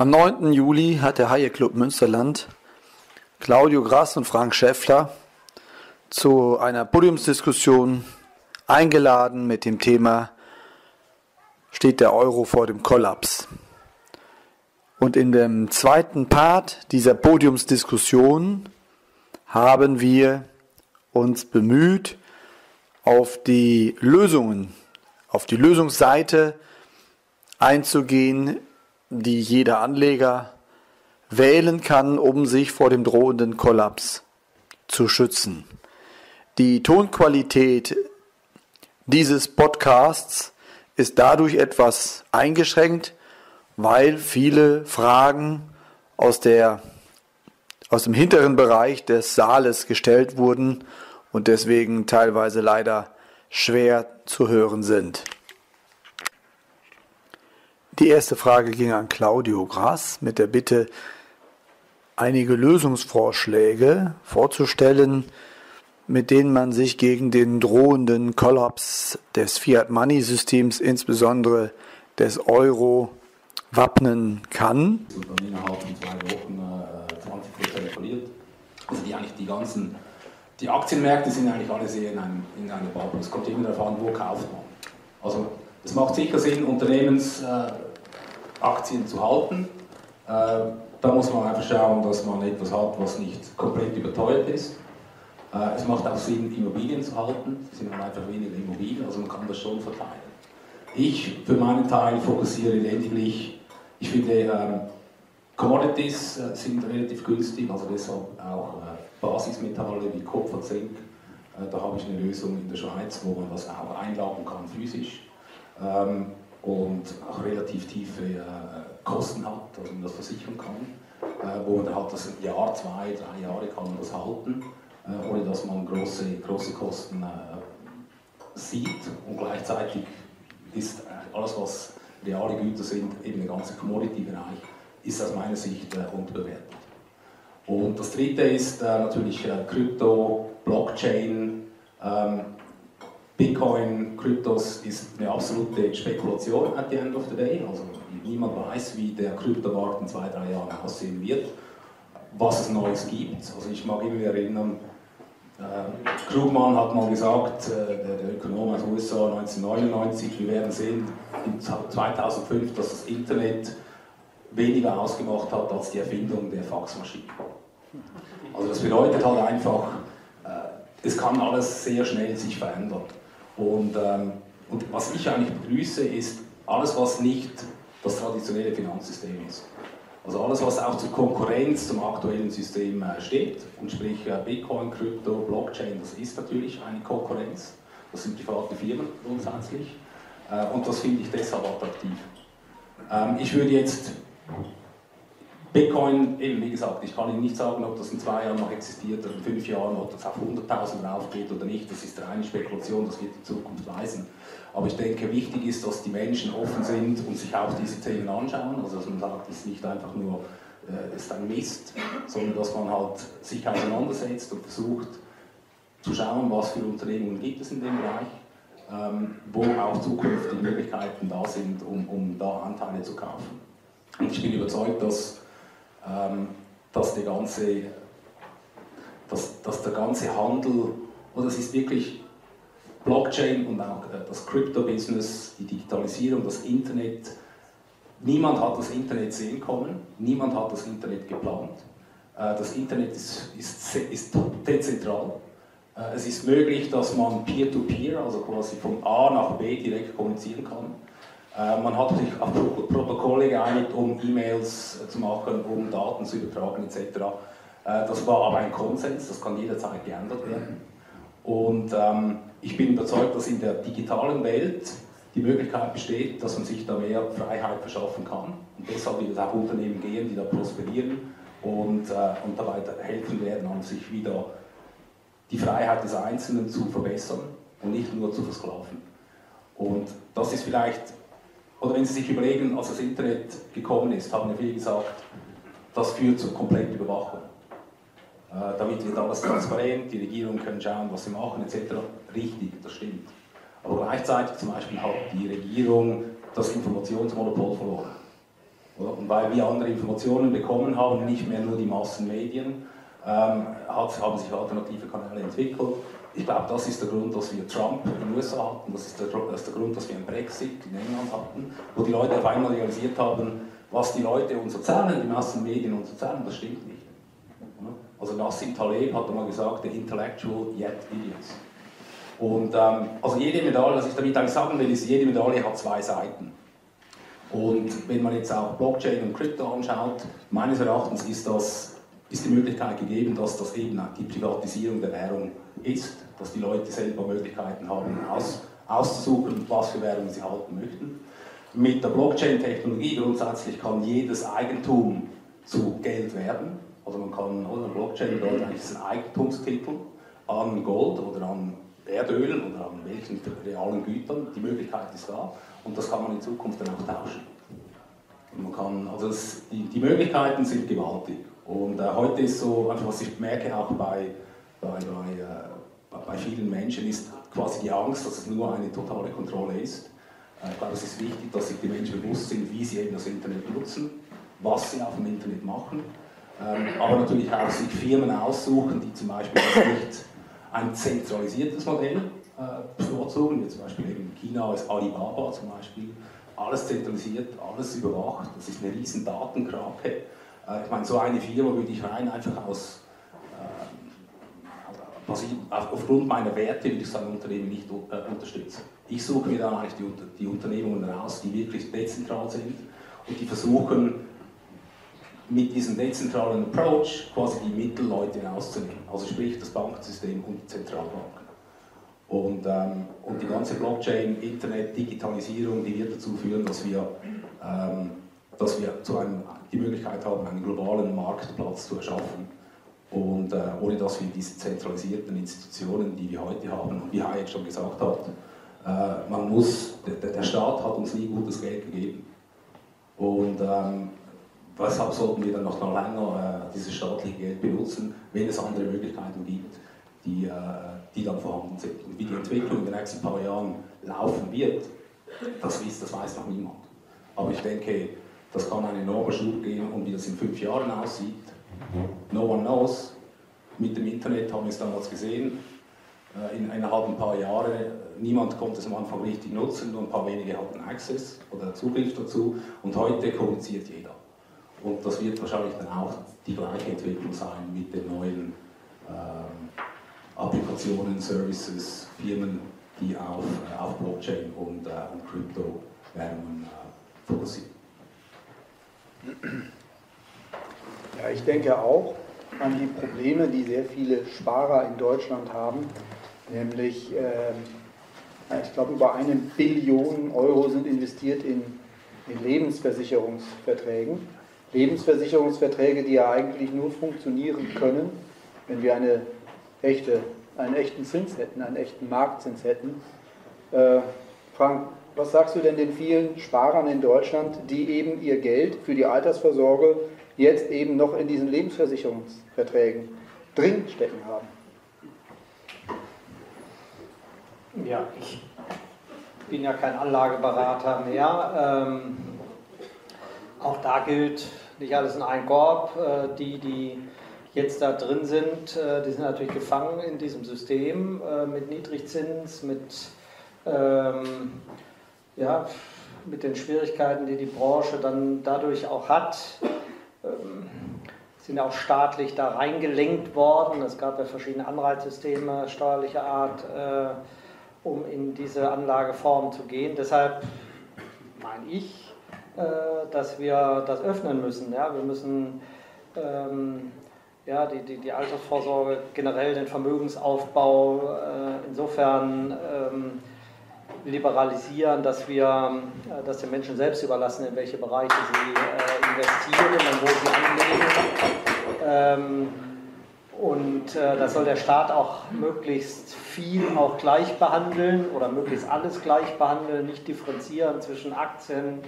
Am 9. Juli hat der Haie Club Münsterland Claudio Grass und Frank Schäffler zu einer Podiumsdiskussion eingeladen mit dem Thema Steht der Euro vor dem Kollaps? Und in dem zweiten Part dieser Podiumsdiskussion haben wir uns bemüht, auf die Lösungen, auf die Lösungsseite einzugehen, die jeder Anleger wählen kann, um sich vor dem drohenden Kollaps zu schützen. Die Tonqualität dieses Podcasts ist dadurch etwas eingeschränkt, weil viele Fragen aus, der, aus dem hinteren Bereich des Saales gestellt wurden und deswegen teilweise leider schwer zu hören sind. Die erste Frage ging an Claudio Grass mit der Bitte, einige Lösungsvorschläge vorzustellen, mit denen man sich gegen den drohenden Kollaps des Fiat-Money-Systems, insbesondere des Euro, wappnen kann. Äh, 20 Prozent verliert. Also die eigentlich die ganzen, die Aktienmärkte sind eigentlich alle sehr in, einem, in einer Bubble. Es kommt immer darauf an, wo kauft man. Also es macht sicher Sinn, Unternehmens äh, Aktien zu halten. Äh, da muss man einfach schauen, dass man etwas hat, was nicht komplett überteuert ist. Äh, es macht auch Sinn, Immobilien zu halten. Es sind einfach weniger Immobilien, also man kann das schon verteilen. Ich für meinen Teil fokussiere lediglich, ich finde, ähm, Commodities äh, sind relativ günstig, also deshalb auch Basismetalle wie Kupfer, Zink. Da habe ich eine Lösung in der Schweiz, wo man das auch einladen kann physisch. Ähm, und auch relativ tiefe äh, Kosten hat, also man das versichern kann, äh, wo man hat das ein Jahr, zwei, drei Jahre kann man das halten, äh, ohne dass man große, große Kosten sieht und gleichzeitig ist alles, was reale Güter sind, eben der ganze Commodity-Bereich, ist aus meiner Sicht unterbewertet. Und das dritte ist natürlich Krypto, Blockchain, ähm, Bitcoin, Kryptos ist eine absolute Spekulation at the end of the day. Also niemand weiß, wie der Kryptomarkt in zwei, drei Jahren aussehen wird, was es Neues gibt. Also ich mag immer erinnern, äh, Krugmann hat mal gesagt, äh, der, der Ökonom aus den USA 1999, wir werden sehen in 2005, dass das Internet weniger ausgemacht hat als die Erfindung der Faxmaschine. Also das bedeutet halt einfach, äh, es kann alles sehr schnell sich verändern. Und, ähm, und was ich eigentlich begrüße, ist alles, was nicht das traditionelle Finanzsystem ist. Also alles, was auch zur Konkurrenz zum aktuellen System äh, steht, und sprich äh, Bitcoin, Krypto, Blockchain, das ist natürlich eine Konkurrenz. Das sind private Firmen grundsätzlich. Äh, und das finde ich deshalb attraktiv. Ähm, ich würde jetzt Bitcoin, eben wie gesagt, ich kann Ihnen nicht sagen, ob das in zwei Jahren noch existiert oder in fünf Jahren, ob das auf 100.000 raufgeht oder nicht. Das ist reine Spekulation, das wird die Zukunft weisen. Aber ich denke, wichtig ist, dass die Menschen offen sind und sich auch diese Themen anschauen. Also, dass man sagt, es ist nicht einfach nur äh, ist ein Mist, sondern dass man halt sich auseinandersetzt und versucht zu schauen, was für Unternehmungen gibt es in dem Bereich, ähm, wo auch zukünftige Möglichkeiten da sind, um, um da Anteile zu kaufen. Und ich bin überzeugt, dass ähm, dass, der ganze, dass, dass der ganze Handel, oder es ist wirklich Blockchain und auch äh, das Crypto-Business, die Digitalisierung, das Internet. Niemand hat das Internet sehen können, niemand hat das Internet geplant. Äh, das Internet ist, ist, ist dezentral. Äh, es ist möglich, dass man peer-to-peer, -peer, also quasi von A nach B direkt kommunizieren kann. Äh, man hat sich auf Protokolle geeinigt, um E-Mails zu machen, um Daten zu übertragen etc. Äh, das war aber ein Konsens, das kann jederzeit geändert werden. Und ähm, ich bin überzeugt, dass in der digitalen Welt die Möglichkeit besteht, dass man sich da mehr Freiheit verschaffen kann. Und deshalb wird es auch Unternehmen gehen, die da prosperieren und, äh, und dabei helfen werden, an sich wieder die Freiheit des Einzelnen zu verbessern und nicht nur zu versklaven. Und das ist vielleicht oder wenn Sie sich überlegen, als das Internet gekommen ist, haben ja viele gesagt, das führt zur kompletten Überwachung. Äh, damit wird alles transparent, die Regierungen können schauen, was sie machen, etc. Richtig, das stimmt. Aber gleichzeitig zum Beispiel hat die Regierung das Informationsmonopol verloren. Und weil wir andere Informationen bekommen haben, nicht mehr nur die Massenmedien, ähm, hat, haben sich alternative Kanäle entwickelt. Ich glaube, das ist der Grund, dass wir Trump in den USA hatten, das ist, der, das ist der Grund, dass wir einen Brexit in England hatten, wo die Leute auf einmal realisiert haben, was die Leute uns erzählen, die Massenmedien uns erzählen, das stimmt nicht. Also Nassim Taleb hat einmal gesagt, the intellectual yet idiots. Und ähm, also jede Medaille, was ich damit eigentlich sagen will, ist, jede Medaille hat zwei Seiten. Und wenn man jetzt auch Blockchain und Krypto anschaut, meines Erachtens ist, das, ist die Möglichkeit gegeben, dass das eben die Privatisierung der Währung ist, dass die Leute selber Möglichkeiten haben, aus, auszusuchen, was für Währungen sie halten möchten. Mit der Blockchain-Technologie grundsätzlich kann jedes Eigentum zu Geld werden. Also man kann, oder Blockchain bedeutet eigentlich ein Eigentumstitel an Gold oder an Erdöl oder an welchen realen Gütern. Die Möglichkeit ist da und das kann man in Zukunft dann auch tauschen. Und man kann, also das, die, die Möglichkeiten sind gewaltig. Und äh, heute ist so, einfach was ich merke auch bei, bei, bei, äh, bei vielen Menschen, ist quasi die Angst, dass es nur eine totale Kontrolle ist. Äh, ich glaube, es ist wichtig, dass sich die Menschen bewusst sind, wie sie eben das Internet nutzen, was sie auf dem Internet machen. Ähm, aber natürlich auch sich Firmen aussuchen, die zum Beispiel nicht ein zentralisiertes Modell äh, bevorzugen, wie zum Beispiel in China ist Alibaba zum Beispiel, alles zentralisiert, alles überwacht, das ist eine riesen Datenkrake. Äh, ich meine, so eine Firma würde ich rein einfach aus, äh, also aufgrund meiner Werte würde ich ein Unternehmen nicht äh, unterstützen. Ich suche mir dann eigentlich die, die Unternehmungen raus, die wirklich dezentral sind und die versuchen, mit diesem dezentralen Approach quasi die Mittelleute rauszunehmen. Also sprich das Bankensystem und die Zentralbanken. Und, ähm, und die ganze Blockchain, Internet, Digitalisierung, die wird dazu führen, dass wir, ähm, dass wir zu einem, die Möglichkeit haben, einen globalen Marktplatz zu erschaffen. Und äh, ohne dass wir diese zentralisierten Institutionen, die wir heute haben, wie Hayek schon gesagt hat, äh, man muss, der, der, Staat hat uns nie gutes Geld gegeben. Und ähm, weshalb sollten wir dann noch länger äh, dieses staatliche Geld benutzen, wenn es andere Möglichkeiten gibt, die, äh, die dann vorhanden sind. Und wie die Entwicklung in den nächsten paar Jahren laufen wird, das weiß, das weiß noch niemand. Aber ich denke, das kann einen enormen Schub geben und wie das in fünf Jahren aussieht, no one knows. Mit dem Internet haben wir es damals gesehen, äh, in innerhalb ein paar Jahren, niemand konnte es am Anfang richtig nutzen, nur ein paar wenige hatten Access oder Zugriff dazu und heute kommuniziert jeder. Und das wird wahrscheinlich dann auch die gleiche Entwicklung sein mit den neuen ähm, Applikationen, Services, Firmen, die auf, äh, auf Blockchain und, äh, und Kryptowährungen äh, fokussieren. Ja, ich denke auch an die Probleme, die sehr viele Sparer in Deutschland haben, nämlich, äh, ich glaube, über eine Billion Euro sind investiert in, in Lebensversicherungsverträgen. Lebensversicherungsverträge, die ja eigentlich nur funktionieren können, wenn wir eine echte, einen echten Zins hätten, einen echten Marktzins hätten. Äh, Frank, was sagst du denn den vielen Sparern in Deutschland, die eben ihr Geld für die Altersvorsorge jetzt eben noch in diesen Lebensversicherungsverträgen drin stecken haben? Ja, ich bin ja kein Anlageberater mehr. Ähm, auch da gilt nicht alles in einen Korb. Äh, die, die jetzt da drin sind, äh, die sind natürlich gefangen in diesem System äh, mit Niedrigzins, mit, ähm, ja, mit den Schwierigkeiten, die die Branche dann dadurch auch hat. Ähm, sind auch staatlich da reingelenkt worden. Es gab ja verschiedene Anreizsysteme steuerlicher Art, äh, um in diese Anlageform zu gehen. Deshalb meine ich, äh, dass wir das öffnen müssen. Ja? Wir müssen ähm, ja, die, die, die Altersvorsorge, generell den Vermögensaufbau äh, insofern ähm, liberalisieren, dass wir äh, das den Menschen selbst überlassen, in welche Bereiche sie äh, investieren und wo sie anlegen. Ähm, und äh, da soll der Staat auch möglichst viel auch gleich behandeln oder möglichst alles gleich behandeln, nicht differenzieren zwischen Aktien,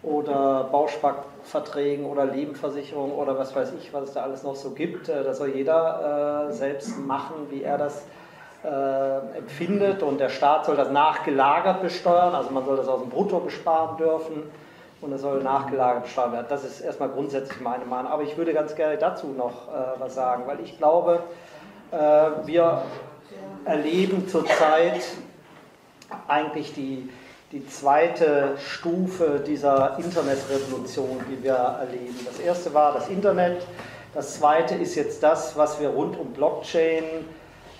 oder Bausparverträgen oder Lebensversicherung oder was weiß ich, was es da alles noch so gibt. Das soll jeder selbst machen, wie er das äh, empfindet und der Staat soll das nachgelagert besteuern, also man soll das aus dem Brutto besparen dürfen. und es soll nachgelagert besteuert werden. Das ist erstmal grundsätzlich meine Meinung. Aber ich würde ganz gerne dazu noch äh, was sagen, weil ich glaube, äh, wir erleben zurzeit eigentlich die, die zweite Stufe dieser Internetrevolution, die wir erleben. Das erste war das Internet, das zweite ist jetzt das, was wir rund um Blockchain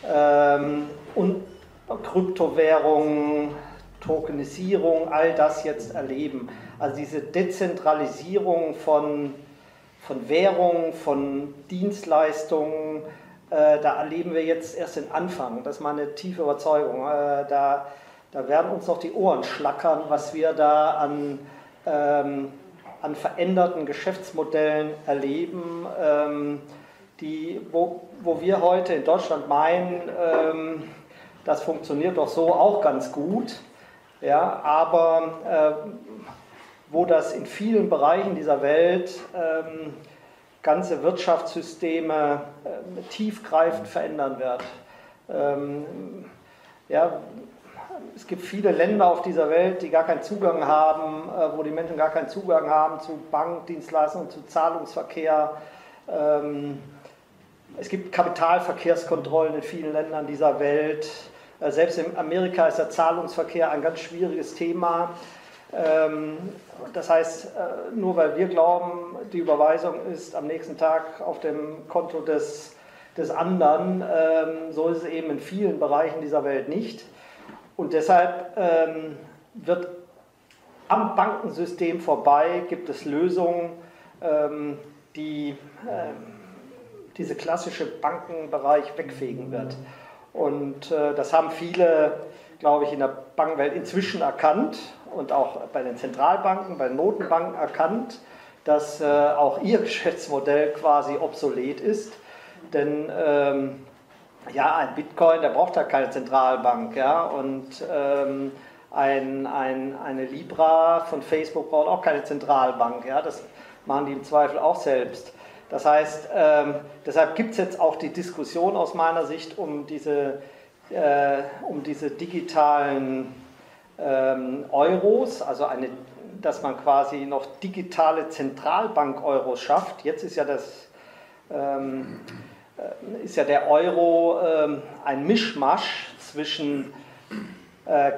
ähm, und Kryptowährungen, Tokenisierung, all das jetzt erleben. Also diese Dezentralisierung von, von Währungen, von Dienstleistungen, äh, da erleben wir jetzt erst den Anfang. Das ist meine tiefe Überzeugung. Äh, da, da werden uns noch die Ohren schlackern, was wir da an, ähm, an veränderten Geschäftsmodellen erleben, ähm, die, wo, wo wir heute in Deutschland meinen, ähm, das funktioniert doch so auch ganz gut. Ja, aber äh, wo das in vielen Bereichen dieser Welt ähm, ganze Wirtschaftssysteme äh, tiefgreifend verändern wird. Ähm, ja, es gibt viele Länder auf dieser Welt, die gar keinen Zugang haben, äh, wo die Menschen gar keinen Zugang haben zu Bankdienstleistungen, zu Zahlungsverkehr. Ähm, es gibt Kapitalverkehrskontrollen in vielen Ländern dieser Welt. Äh, selbst in Amerika ist der Zahlungsverkehr ein ganz schwieriges Thema. Ähm, das heißt, äh, nur weil wir glauben, die Überweisung ist am nächsten Tag auf dem Konto des, des anderen, ähm, so ist es eben in vielen Bereichen dieser Welt nicht. Und deshalb ähm, wird am Bankensystem vorbei, gibt es Lösungen, die diese klassische Bankenbereich wegfegen wird. Und äh, das haben viele, glaube ich, in der Bankenwelt inzwischen erkannt und auch bei den Zentralbanken, bei den Notenbanken erkannt, dass äh, auch ihr Geschäftsmodell quasi obsolet ist. Denn ähm, ja, ein Bitcoin, der braucht halt keine Zentralbank. Ja? Und ähm, ein, ein, eine Libra von Facebook braucht auch keine Zentralbank. Ja? Das machen die im Zweifel auch selbst. Das heißt, ähm, deshalb gibt es jetzt auch die Diskussion aus meiner Sicht um diese, äh, um diese digitalen ähm, Euros, also eine, dass man quasi noch digitale Zentralbank-Euros schafft. Jetzt ist ja das ähm, äh, ist ja der Euro ähm, ein Mischmasch zwischen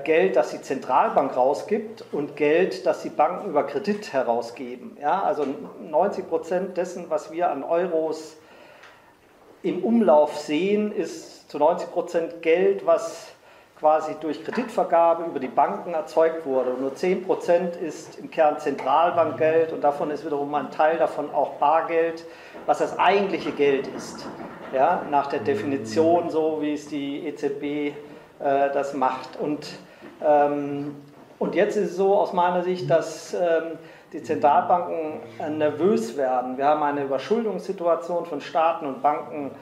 Geld, das die Zentralbank rausgibt und Geld, das die Banken über Kredit herausgeben. Ja, also 90 Prozent dessen, was wir an Euros im Umlauf sehen, ist zu 90 Prozent Geld, was quasi durch Kreditvergabe über die Banken erzeugt wurde. Und nur 10 Prozent ist im Kern Zentralbankgeld und davon ist wiederum ein Teil davon auch Bargeld, was das eigentliche Geld ist. Ja, nach der Definition, so wie es die EZB äh, das macht. Und, ähm, und jetzt ist es so aus meiner Sicht, dass ähm, die Zentralbanken äh, nervös werden. Wir haben eine Überschuldungssituation von Staaten und Banken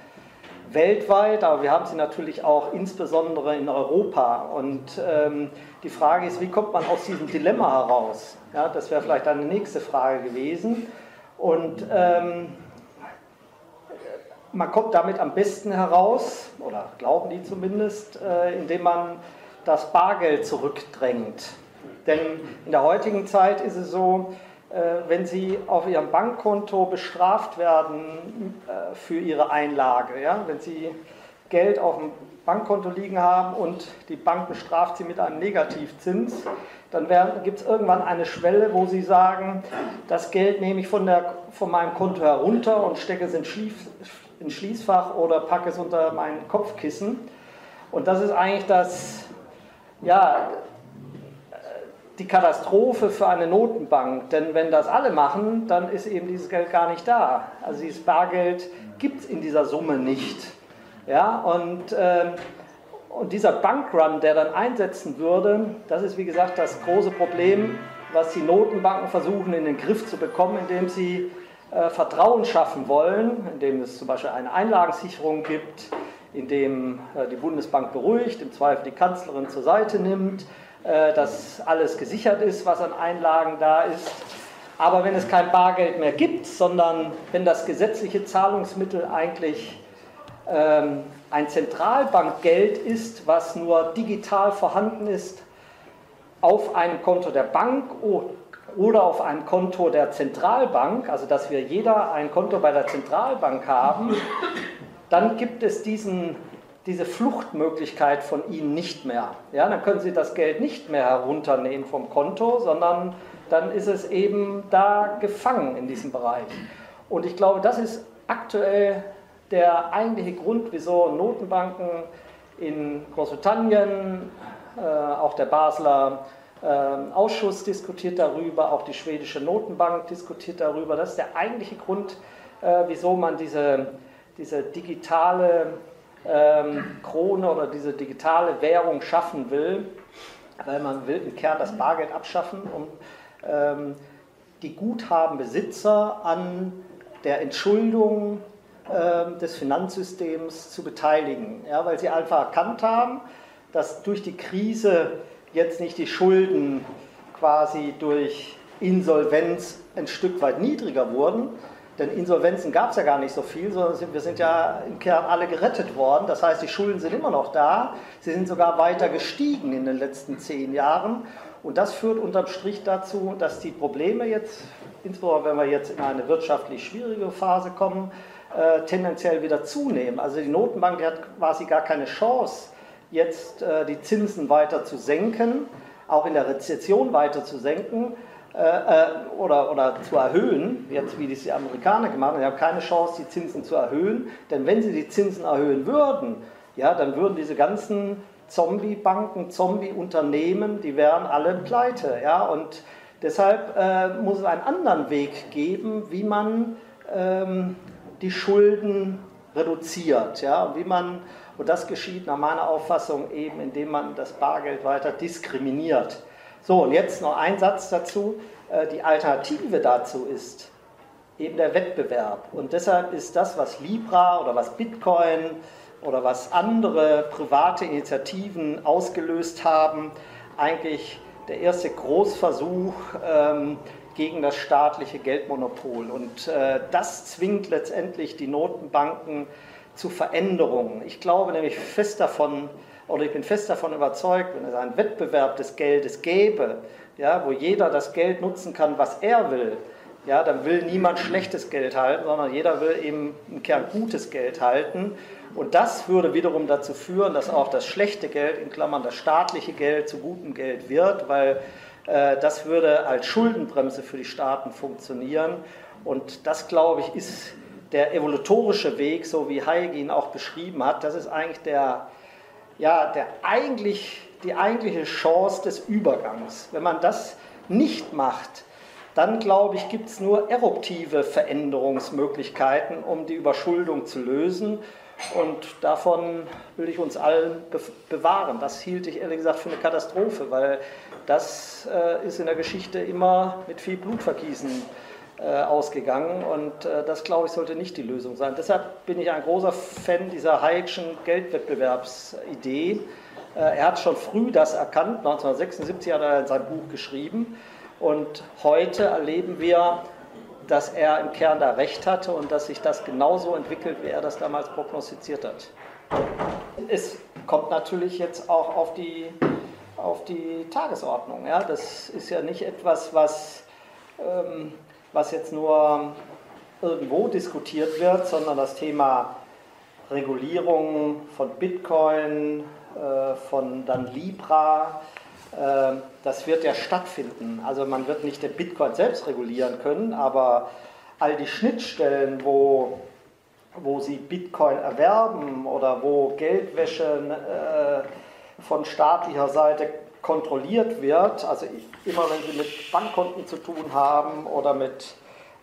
weltweit, aber wir haben sie natürlich auch insbesondere in Europa. Und ähm, die Frage ist, wie kommt man aus diesem Dilemma heraus? Ja, das wäre vielleicht eine nächste Frage gewesen. Und ähm, man kommt damit am besten heraus, oder glauben die zumindest, äh, indem man das Bargeld zurückdrängt. Denn in der heutigen Zeit ist es so, äh, wenn Sie auf Ihrem Bankkonto bestraft werden äh, für Ihre Einlage, ja, wenn Sie Geld auf dem Bankkonto liegen haben und die Bank bestraft Sie mit einem Negativzins, dann gibt es irgendwann eine Schwelle, wo Sie sagen, das Geld nehme ich von, der, von meinem Konto herunter und stecke es in ins Schließfach oder packe es unter mein Kopfkissen. Und das ist eigentlich das, ja, die Katastrophe für eine Notenbank. Denn wenn das alle machen, dann ist eben dieses Geld gar nicht da. Also dieses Bargeld gibt es in dieser Summe nicht. Ja, und, äh, und dieser Bankrun, der dann einsetzen würde, das ist wie gesagt das große Problem, was die Notenbanken versuchen in den Griff zu bekommen, indem sie äh, Vertrauen schaffen wollen, indem es zum Beispiel eine Einlagensicherung gibt, indem äh, die Bundesbank beruhigt, im Zweifel die Kanzlerin zur Seite nimmt, äh, dass alles gesichert ist, was an Einlagen da ist. Aber wenn es kein Bargeld mehr gibt, sondern wenn das gesetzliche Zahlungsmittel eigentlich ähm, ein Zentralbankgeld ist, was nur digital vorhanden ist auf einem Konto der Bank oder auf ein Konto der Zentralbank, also dass wir jeder ein Konto bei der Zentralbank haben, dann gibt es diesen, diese Fluchtmöglichkeit von Ihnen nicht mehr. Ja, dann können Sie das Geld nicht mehr herunternehmen vom Konto, sondern dann ist es eben da gefangen in diesem Bereich. Und ich glaube, das ist aktuell der eigentliche Grund, wieso Notenbanken in Großbritannien, äh, auch der Basler Ausschuss diskutiert darüber, auch die schwedische Notenbank diskutiert darüber. Das ist der eigentliche Grund, äh, wieso man diese, diese digitale ähm, Krone oder diese digitale Währung schaffen will, weil man will im Kern das Bargeld abschaffen, um ähm, die Guthabenbesitzer an der Entschuldung äh, des Finanzsystems zu beteiligen. Ja, weil sie einfach erkannt haben, dass durch die Krise jetzt nicht die Schulden quasi durch Insolvenz ein Stück weit niedriger wurden, denn Insolvenzen gab es ja gar nicht so viel, sondern wir sind ja im Kern alle gerettet worden. Das heißt, die Schulden sind immer noch da. Sie sind sogar weiter gestiegen in den letzten zehn Jahren. Und das führt unterm Strich dazu, dass die Probleme jetzt, insbesondere wenn wir jetzt in eine wirtschaftlich schwierige Phase kommen, äh, tendenziell wieder zunehmen. Also die Notenbank die hat quasi gar keine Chance, jetzt äh, die Zinsen weiter zu senken, auch in der Rezession weiter zu senken äh, äh oder, oder zu erhöhen, jetzt wie das die Amerikaner gemacht haben. Sie haben keine Chance, die Zinsen zu erhöhen, denn wenn sie die Zinsen erhöhen würden, ja, dann würden diese ganzen Zombie-Banken, Zombie-Unternehmen, die wären alle pleite. Ja? Und deshalb äh, muss es einen anderen Weg geben, wie man ähm, die Schulden reduziert. Ja? Wie man, und das geschieht nach meiner Auffassung eben, indem man das Bargeld weiter diskriminiert. So, und jetzt noch ein Satz dazu. Äh, die Alternative dazu ist eben der Wettbewerb. Und deshalb ist das, was Libra oder was Bitcoin oder was andere private Initiativen ausgelöst haben, eigentlich der erste Großversuch ähm, gegen das staatliche Geldmonopol. Und äh, das zwingt letztendlich die Notenbanken zu Veränderungen. Ich glaube nämlich fest davon, oder ich bin fest davon überzeugt, wenn es einen Wettbewerb des Geldes gäbe, ja, wo jeder das Geld nutzen kann, was er will, ja, dann will niemand schlechtes Geld halten, sondern jeder will eben im Kern gutes Geld halten. Und das würde wiederum dazu führen, dass auch das schlechte Geld, in Klammern das staatliche Geld, zu gutem Geld wird, weil äh, das würde als Schuldenbremse für die Staaten funktionieren. Und das, glaube ich, ist der evolutorische Weg, so wie Hayek ihn auch beschrieben hat. Das ist eigentlich der, ja, der eigentlich, die eigentliche Chance des Übergangs. Wenn man das nicht macht, dann glaube ich, gibt es nur eruptive Veränderungsmöglichkeiten, um die Überschuldung zu lösen. Und davon will ich uns allen bewahren. Das hielt ich ehrlich gesagt für eine Katastrophe, weil das äh, ist in der Geschichte immer mit viel Blutvergießen äh, ausgegangen. Und äh, das, glaube ich, sollte nicht die Lösung sein. Deshalb bin ich ein großer Fan dieser Hayek'schen Geldwettbewerbsidee. Äh, er hat schon früh das erkannt. 1976 hat er sein Buch geschrieben. Und heute erleben wir, dass er im Kern da recht hatte und dass sich das genauso entwickelt, wie er das damals prognostiziert hat. Es kommt natürlich jetzt auch auf die, auf die Tagesordnung. Ja? Das ist ja nicht etwas, was, ähm, was jetzt nur irgendwo diskutiert wird, sondern das Thema Regulierung von Bitcoin, äh, von dann Libra, ähm, das wird ja stattfinden. Also man wird nicht den Bitcoin selbst regulieren können, aber all die Schnittstellen, wo, wo sie Bitcoin erwerben oder wo Geldwäsche äh, von staatlicher Seite kontrolliert wird, also immer wenn sie mit Bankkonten zu tun haben oder mit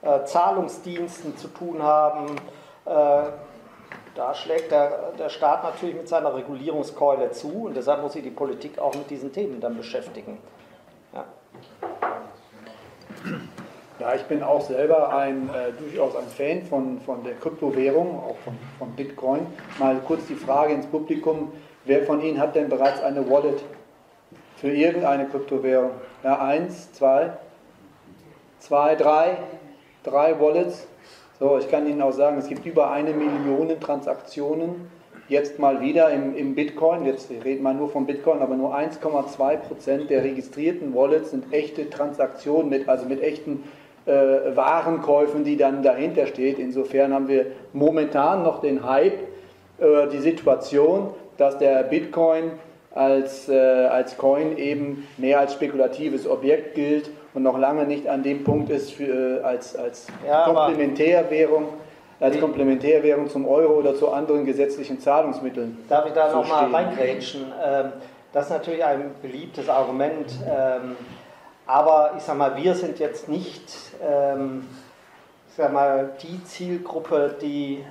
äh, Zahlungsdiensten zu tun haben, äh, da schlägt der, der Staat natürlich mit seiner Regulierungskeule zu und deshalb muss sich die Politik auch mit diesen Themen dann beschäftigen. Ja. Ja, ich bin auch selber ein, äh, durchaus ein Fan von, von der Kryptowährung, auch von, von Bitcoin. Mal kurz die Frage ins Publikum, wer von Ihnen hat denn bereits eine Wallet für irgendeine Kryptowährung? Ja, eins, zwei, zwei, drei, drei Wallets. So, ich kann Ihnen auch sagen, es gibt über eine Million Transaktionen jetzt mal wieder im, im Bitcoin, jetzt reden wir nur von Bitcoin, aber nur 1,2 Prozent der registrierten Wallets sind echte Transaktionen mit, also mit echten äh, Warenkäufen, die dann dahinter steht. Insofern haben wir momentan noch den Hype, äh, die Situation, dass der Bitcoin als, äh, als Coin eben mehr als spekulatives Objekt gilt und noch lange nicht an dem Punkt ist für, äh, als, als ja, Komplementärwährung als Komplementärwährung zum Euro oder zu anderen gesetzlichen Zahlungsmitteln. Darf ich da nochmal reingrätschen? Ähm, das ist natürlich ein beliebtes Argument, ähm, aber ich sage mal, wir sind jetzt nicht ähm, ich sag mal, die Zielgruppe, die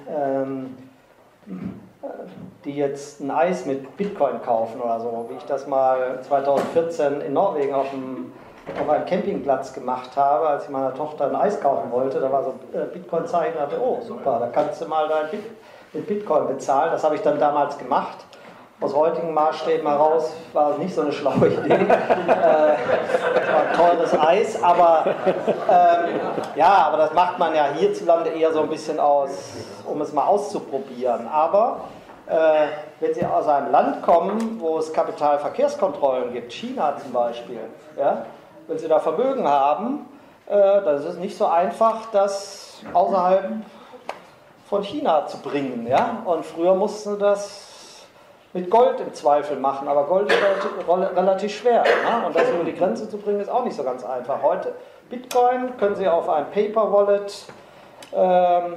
die jetzt ein Eis mit Bitcoin kaufen oder so, wie ich das mal 2014 in Norwegen auf einem, auf einem Campingplatz gemacht habe, als ich meiner Tochter ein Eis kaufen wollte. Da war so ein äh, Bitcoin-Zeichen, dachte, oh super, da kannst du mal dein Bit mit Bitcoin bezahlen. Das habe ich dann damals gemacht. Aus heutigen Maßstäben heraus war es nicht so eine schlaue Idee. äh, war teures Eis, aber ähm, ja, aber das macht man ja hierzulande eher so ein bisschen aus, um es mal auszuprobieren. Aber äh, wenn Sie aus einem Land kommen, wo es Kapitalverkehrskontrollen gibt, China zum Beispiel, ja, wenn Sie da Vermögen haben, äh, dann ist es nicht so einfach, das außerhalb von China zu bringen. Ja? Und früher mussten Sie das mit Gold im Zweifel machen, aber Gold ist relativ, schwer. Ja? Und das über die Grenze zu bringen, ist auch nicht so ganz einfach. Heute Bitcoin können Sie auf ein Paper Wallet ähm,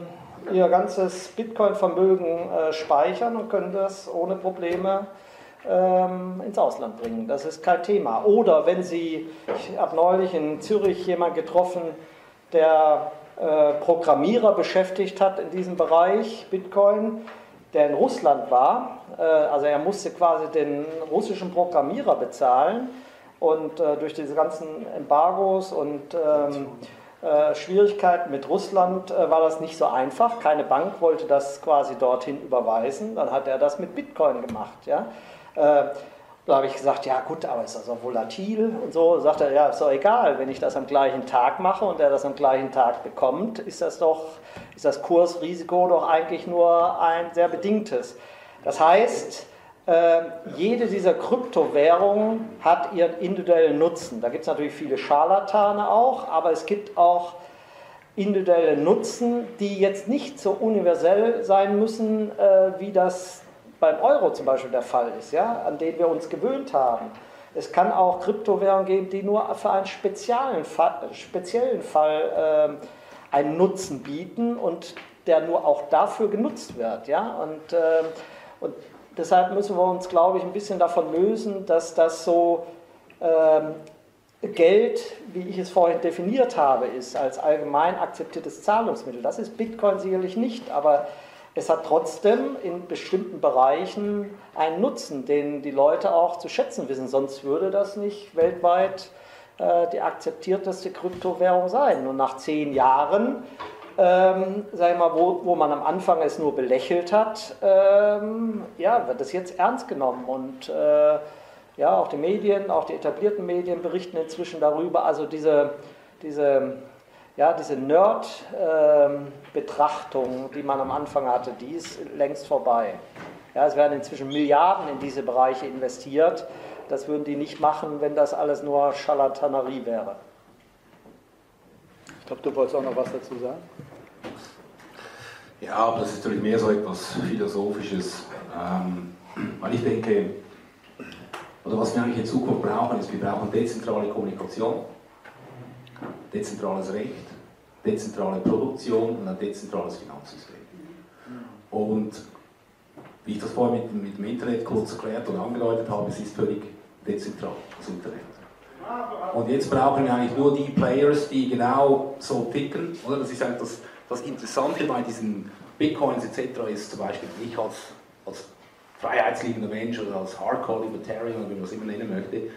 ihr ganzes Bitcoin-Vermögen äh, speichern und können das ohne Probleme ähm, ins Ausland bringen. Das ist kein Thema. Oder wenn Sie, ich habe neulich in Zürich jemanden getroffen, der äh, Programmierer beschäftigt hat in diesem Bereich Bitcoin, der in Russland war. Äh, also er musste quasi den russischen Programmierer bezahlen und äh, durch diese ganzen Embargos und ähm, äh, Schwierigkeiten mit Russland war das nicht so einfach. Keine Bank wollte das quasi dorthin überweisen. Dann hat er das mit Bitcoin gemacht. Ja? Äh, da habe ich gesagt, ja gut, aber ist das auch volatil und so. Sagt er, ja, ist doch egal, wenn ich das am gleichen Tag mache und er das am gleichen Tag bekommt, ist das doch, ist das Kursrisiko doch eigentlich nur ein sehr bedingtes. Das heißt, ähm, jede dieser Kryptowährungen hat ihren individuellen Nutzen. Da gibt es natürlich viele Scharlatane auch, aber es gibt auch individuelle Nutzen, die jetzt nicht so universell sein müssen, äh, wie das beim Euro zum Beispiel der Fall ist, ja, an den wir uns gewöhnt haben. Es kann auch Kryptowährungen geben, die nur für einen speziellen Fall, speziellen Fall äh, einen Nutzen bieten und der nur auch dafür genutzt wird. Ja? Und, äh, und Deshalb müssen wir uns, glaube ich, ein bisschen davon lösen, dass das so ähm, Geld, wie ich es vorhin definiert habe, ist, als allgemein akzeptiertes Zahlungsmittel. Das ist Bitcoin sicherlich nicht, aber es hat trotzdem in bestimmten Bereichen einen Nutzen, den die Leute auch zu schätzen wissen. Sonst würde das nicht weltweit äh, die akzeptierteste Kryptowährung sein. Und nach zehn Jahren ähm, sag mal, wo, wo man am Anfang es nur belächelt hat, ähm, ja, wird es jetzt ernst genommen. Und äh, ja, auch die Medien, auch die etablierten Medien berichten inzwischen darüber. Also diese, diese, ja, diese Nerd-Betrachtung, die man am Anfang hatte, die ist längst vorbei. Ja, es werden inzwischen Milliarden in diese Bereiche investiert. Das würden die nicht machen, wenn das alles nur Scharlatanerie wäre. Ich glaube, du wolltest auch noch was dazu sagen. Ja, aber das ist natürlich mehr so etwas Philosophisches. Ähm, weil ich denke, oder was wir eigentlich in Zukunft brauchen, ist, wir brauchen dezentrale Kommunikation, dezentrales Recht, dezentrale Produktion und ein dezentrales Finanzsystem. Und wie ich das vorher mit, mit dem Internet kurz erklärt und angedeutet habe, es ist völlig dezentral, das Internet. Und jetzt brauchen wir eigentlich nur die Players, die genau so ticken. Oder? Das ist eigentlich das, das Interessante bei diesen Bitcoins etc. ist zum Beispiel, ich als, als freiheitsliebender Mensch oder als Hardcore-Libertarian, oder wie man es immer nennen möchte,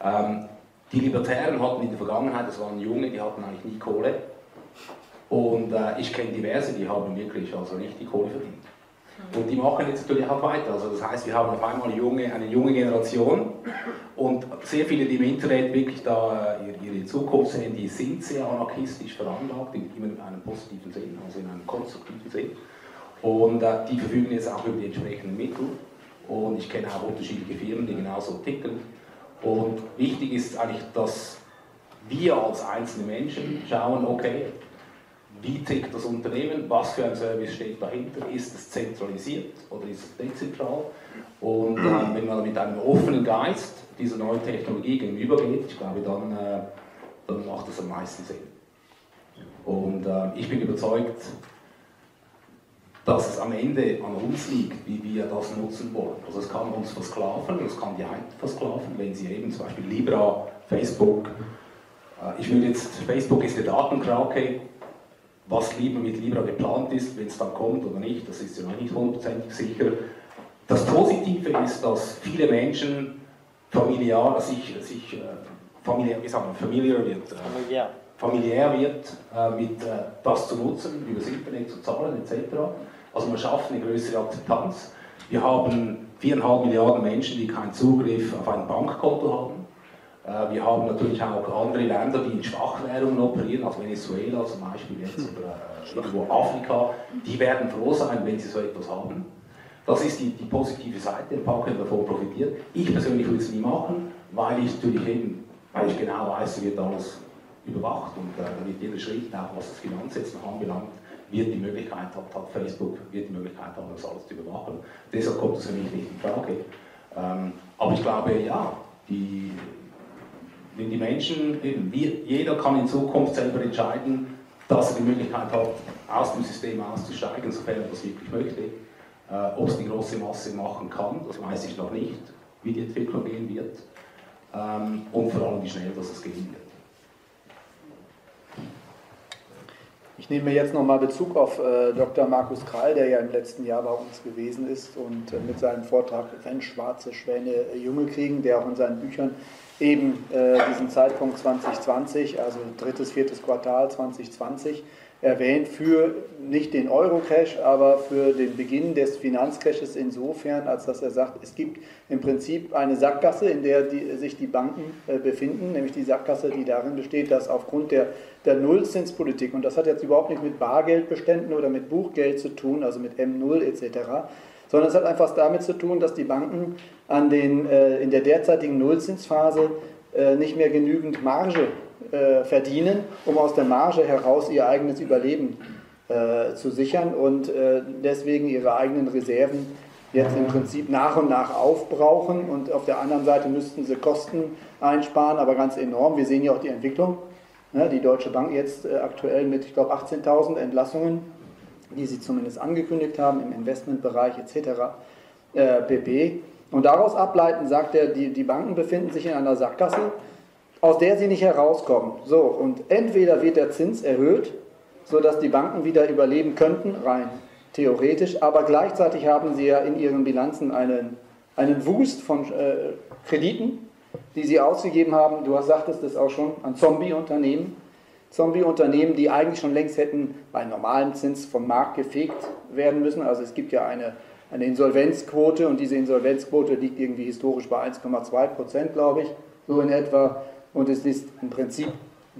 ähm, die Libertären hatten in der Vergangenheit, das waren Junge, die hatten eigentlich nie Kohle. Und äh, ich kenne diverse, die haben wirklich also richtig Kohle verdient. Und die machen jetzt natürlich auch weiter. Also das heißt, wir haben auf einmal junge, eine junge Generation und sehr viele, die im Internet wirklich da äh, ihre Zukunft sehen, die sind sehr anarchistisch veranlagt, immer in einem positiven Sinn, also in einem konstruktiven Sinn. Und äh, die verfügen jetzt auch über die entsprechenden Mittel. Und ich kenne auch unterschiedliche Firmen, die genauso ticken. Und wichtig ist eigentlich, dass wir als einzelne Menschen schauen, okay, wie tickt das Unternehmen, was für ein Service steht dahinter, ist es zentralisiert oder ist es dezentral? Und äh, wenn man mit einem offenen Geist dieser neuen Technologie gegenübergeht, ich glaube, dann, äh, dann macht das am meisten Sinn. Und äh, ich bin überzeugt, dass es am Ende an uns liegt, wie wir das nutzen wollen. Also es kann uns versklaven, es kann die einen versklaven, wenn sie eben zum Beispiel Libra, Facebook, äh, ich will jetzt, Facebook ist eine Datenkrake, was lieber mit Libra geplant ist, wenn es dann kommt oder nicht, das ist ja noch nicht hundertprozentig sicher. Das Positive ist, dass viele Menschen familiar, sich, sich äh, familiär, wie sagen wir, familiar wird, äh, familiär, familiär wird, äh, mit äh, das zu nutzen, über das Internet zu zahlen etc. Also man schafft eine größere Akzeptanz. Wir haben viereinhalb Milliarden Menschen, die keinen Zugriff auf ein Bankkonto haben. Äh, wir haben natürlich auch andere Länder, die in Schwachwährungen operieren, also Venezuela zum Beispiel jetzt oder äh, irgendwo Afrika. Die werden froh sein, wenn sie so etwas haben. Das ist die, die positive Seite, ein paar können davon profitieren. Ich persönlich würde es nie machen, weil ich natürlich eben, weil ich genau weiß, wie wird alles überwacht und äh, da wird jeder Schritt, auch was das Finanzsetzen anbelangt, wird die Möglichkeit hat, hat Facebook wird die Möglichkeit haben, das alles zu überwachen. Deshalb kommt es für mich nicht in Frage. Ähm, aber ich glaube, ja, die, wenn die Menschen, eben, wir, jeder kann in Zukunft selber entscheiden, dass er die Möglichkeit hat, aus dem System auszusteigen, sofern er das wirklich möchte. Äh, Ob es die große Masse machen kann, das weiß ich noch nicht, wie die Entwicklung gehen wird. Ähm, und vor allem, wie schnell das gehen wird. Ich nehme jetzt nochmal Bezug auf äh, Dr. Markus Krall, der ja im letzten Jahr bei uns gewesen ist und äh, mit seinem Vortrag Wenn schwarze Schwäne äh, Junge kriegen, der auch in seinen Büchern eben diesen Zeitpunkt 2020, also drittes, viertes Quartal 2020, erwähnt für nicht den Euro-Cash, aber für den Beginn des Finanzcashes insofern, als dass er sagt, es gibt im Prinzip eine Sackgasse, in der die, sich die Banken äh, befinden, nämlich die Sackgasse, die darin besteht, dass aufgrund der, der Nullzinspolitik, und das hat jetzt überhaupt nicht mit Bargeldbeständen oder mit Buchgeld zu tun, also mit M0 etc., sondern es hat einfach damit zu tun, dass die Banken an den, äh, in der derzeitigen Nullzinsphase äh, nicht mehr genügend Marge äh, verdienen, um aus der Marge heraus ihr eigenes Überleben äh, zu sichern und äh, deswegen ihre eigenen Reserven jetzt im Prinzip nach und nach aufbrauchen und auf der anderen Seite müssten sie Kosten einsparen, aber ganz enorm. Wir sehen ja auch die Entwicklung. Ne, die Deutsche Bank jetzt äh, aktuell mit, ich glaube, 18.000 Entlassungen, die sie zumindest angekündigt haben im Investmentbereich etc. Äh, pp. Und daraus ableiten sagt er, die, die Banken befinden sich in einer Sackgasse aus der sie nicht herauskommen. So, und entweder wird der Zins erhöht, sodass die Banken wieder überleben könnten, rein theoretisch, aber gleichzeitig haben sie ja in ihren Bilanzen einen, einen Wust von äh, Krediten, die sie ausgegeben haben, du sagtest es auch schon, an Zombie-Unternehmen. Zombie-Unternehmen, die eigentlich schon längst hätten bei normalem Zins vom Markt gefegt werden müssen. Also es gibt ja eine, eine Insolvenzquote und diese Insolvenzquote liegt irgendwie historisch bei 1,2 Prozent, glaube ich, so in etwa. Und es ist im Prinzip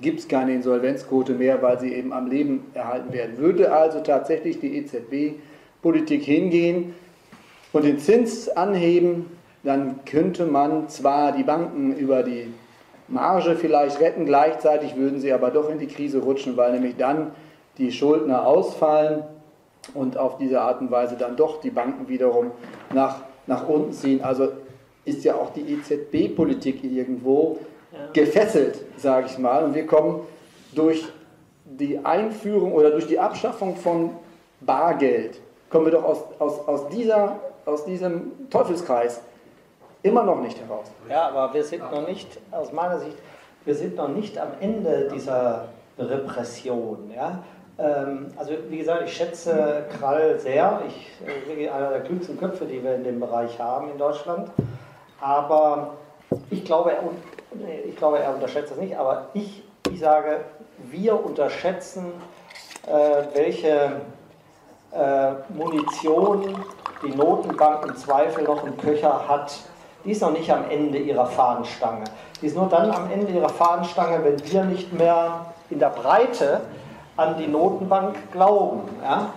gibt es keine Insolvenzquote mehr, weil sie eben am Leben erhalten werden. Würde also tatsächlich die EZB-Politik hingehen und den Zins anheben, dann könnte man zwar die Banken über die Marge vielleicht retten, gleichzeitig würden sie aber doch in die Krise rutschen, weil nämlich dann die Schuldner ausfallen und auf diese Art und Weise dann doch die Banken wiederum nach, nach unten ziehen. Also ist ja auch die EZB-Politik irgendwo gefesselt, sage ich mal. Und wir kommen durch die Einführung oder durch die Abschaffung von Bargeld, kommen wir doch aus, aus, aus, dieser, aus diesem Teufelskreis immer noch nicht heraus. Ja, aber wir sind noch nicht, aus meiner Sicht, wir sind noch nicht am Ende dieser Repression. Ja? Ähm, also wie gesagt, ich schätze Krall sehr. Ich bin einer der klügsten Köpfe, die wir in dem Bereich haben in Deutschland. Aber ich glaube, ich glaube, er unterschätzt das nicht, aber ich, ich sage, wir unterschätzen, äh, welche äh, Munition die Notenbank im Zweifel noch im Köcher hat. Die ist noch nicht am Ende ihrer Fahnenstange. Die ist nur dann am Ende ihrer Fahnenstange, wenn wir nicht mehr in der Breite an die Notenbank glauben. Ja?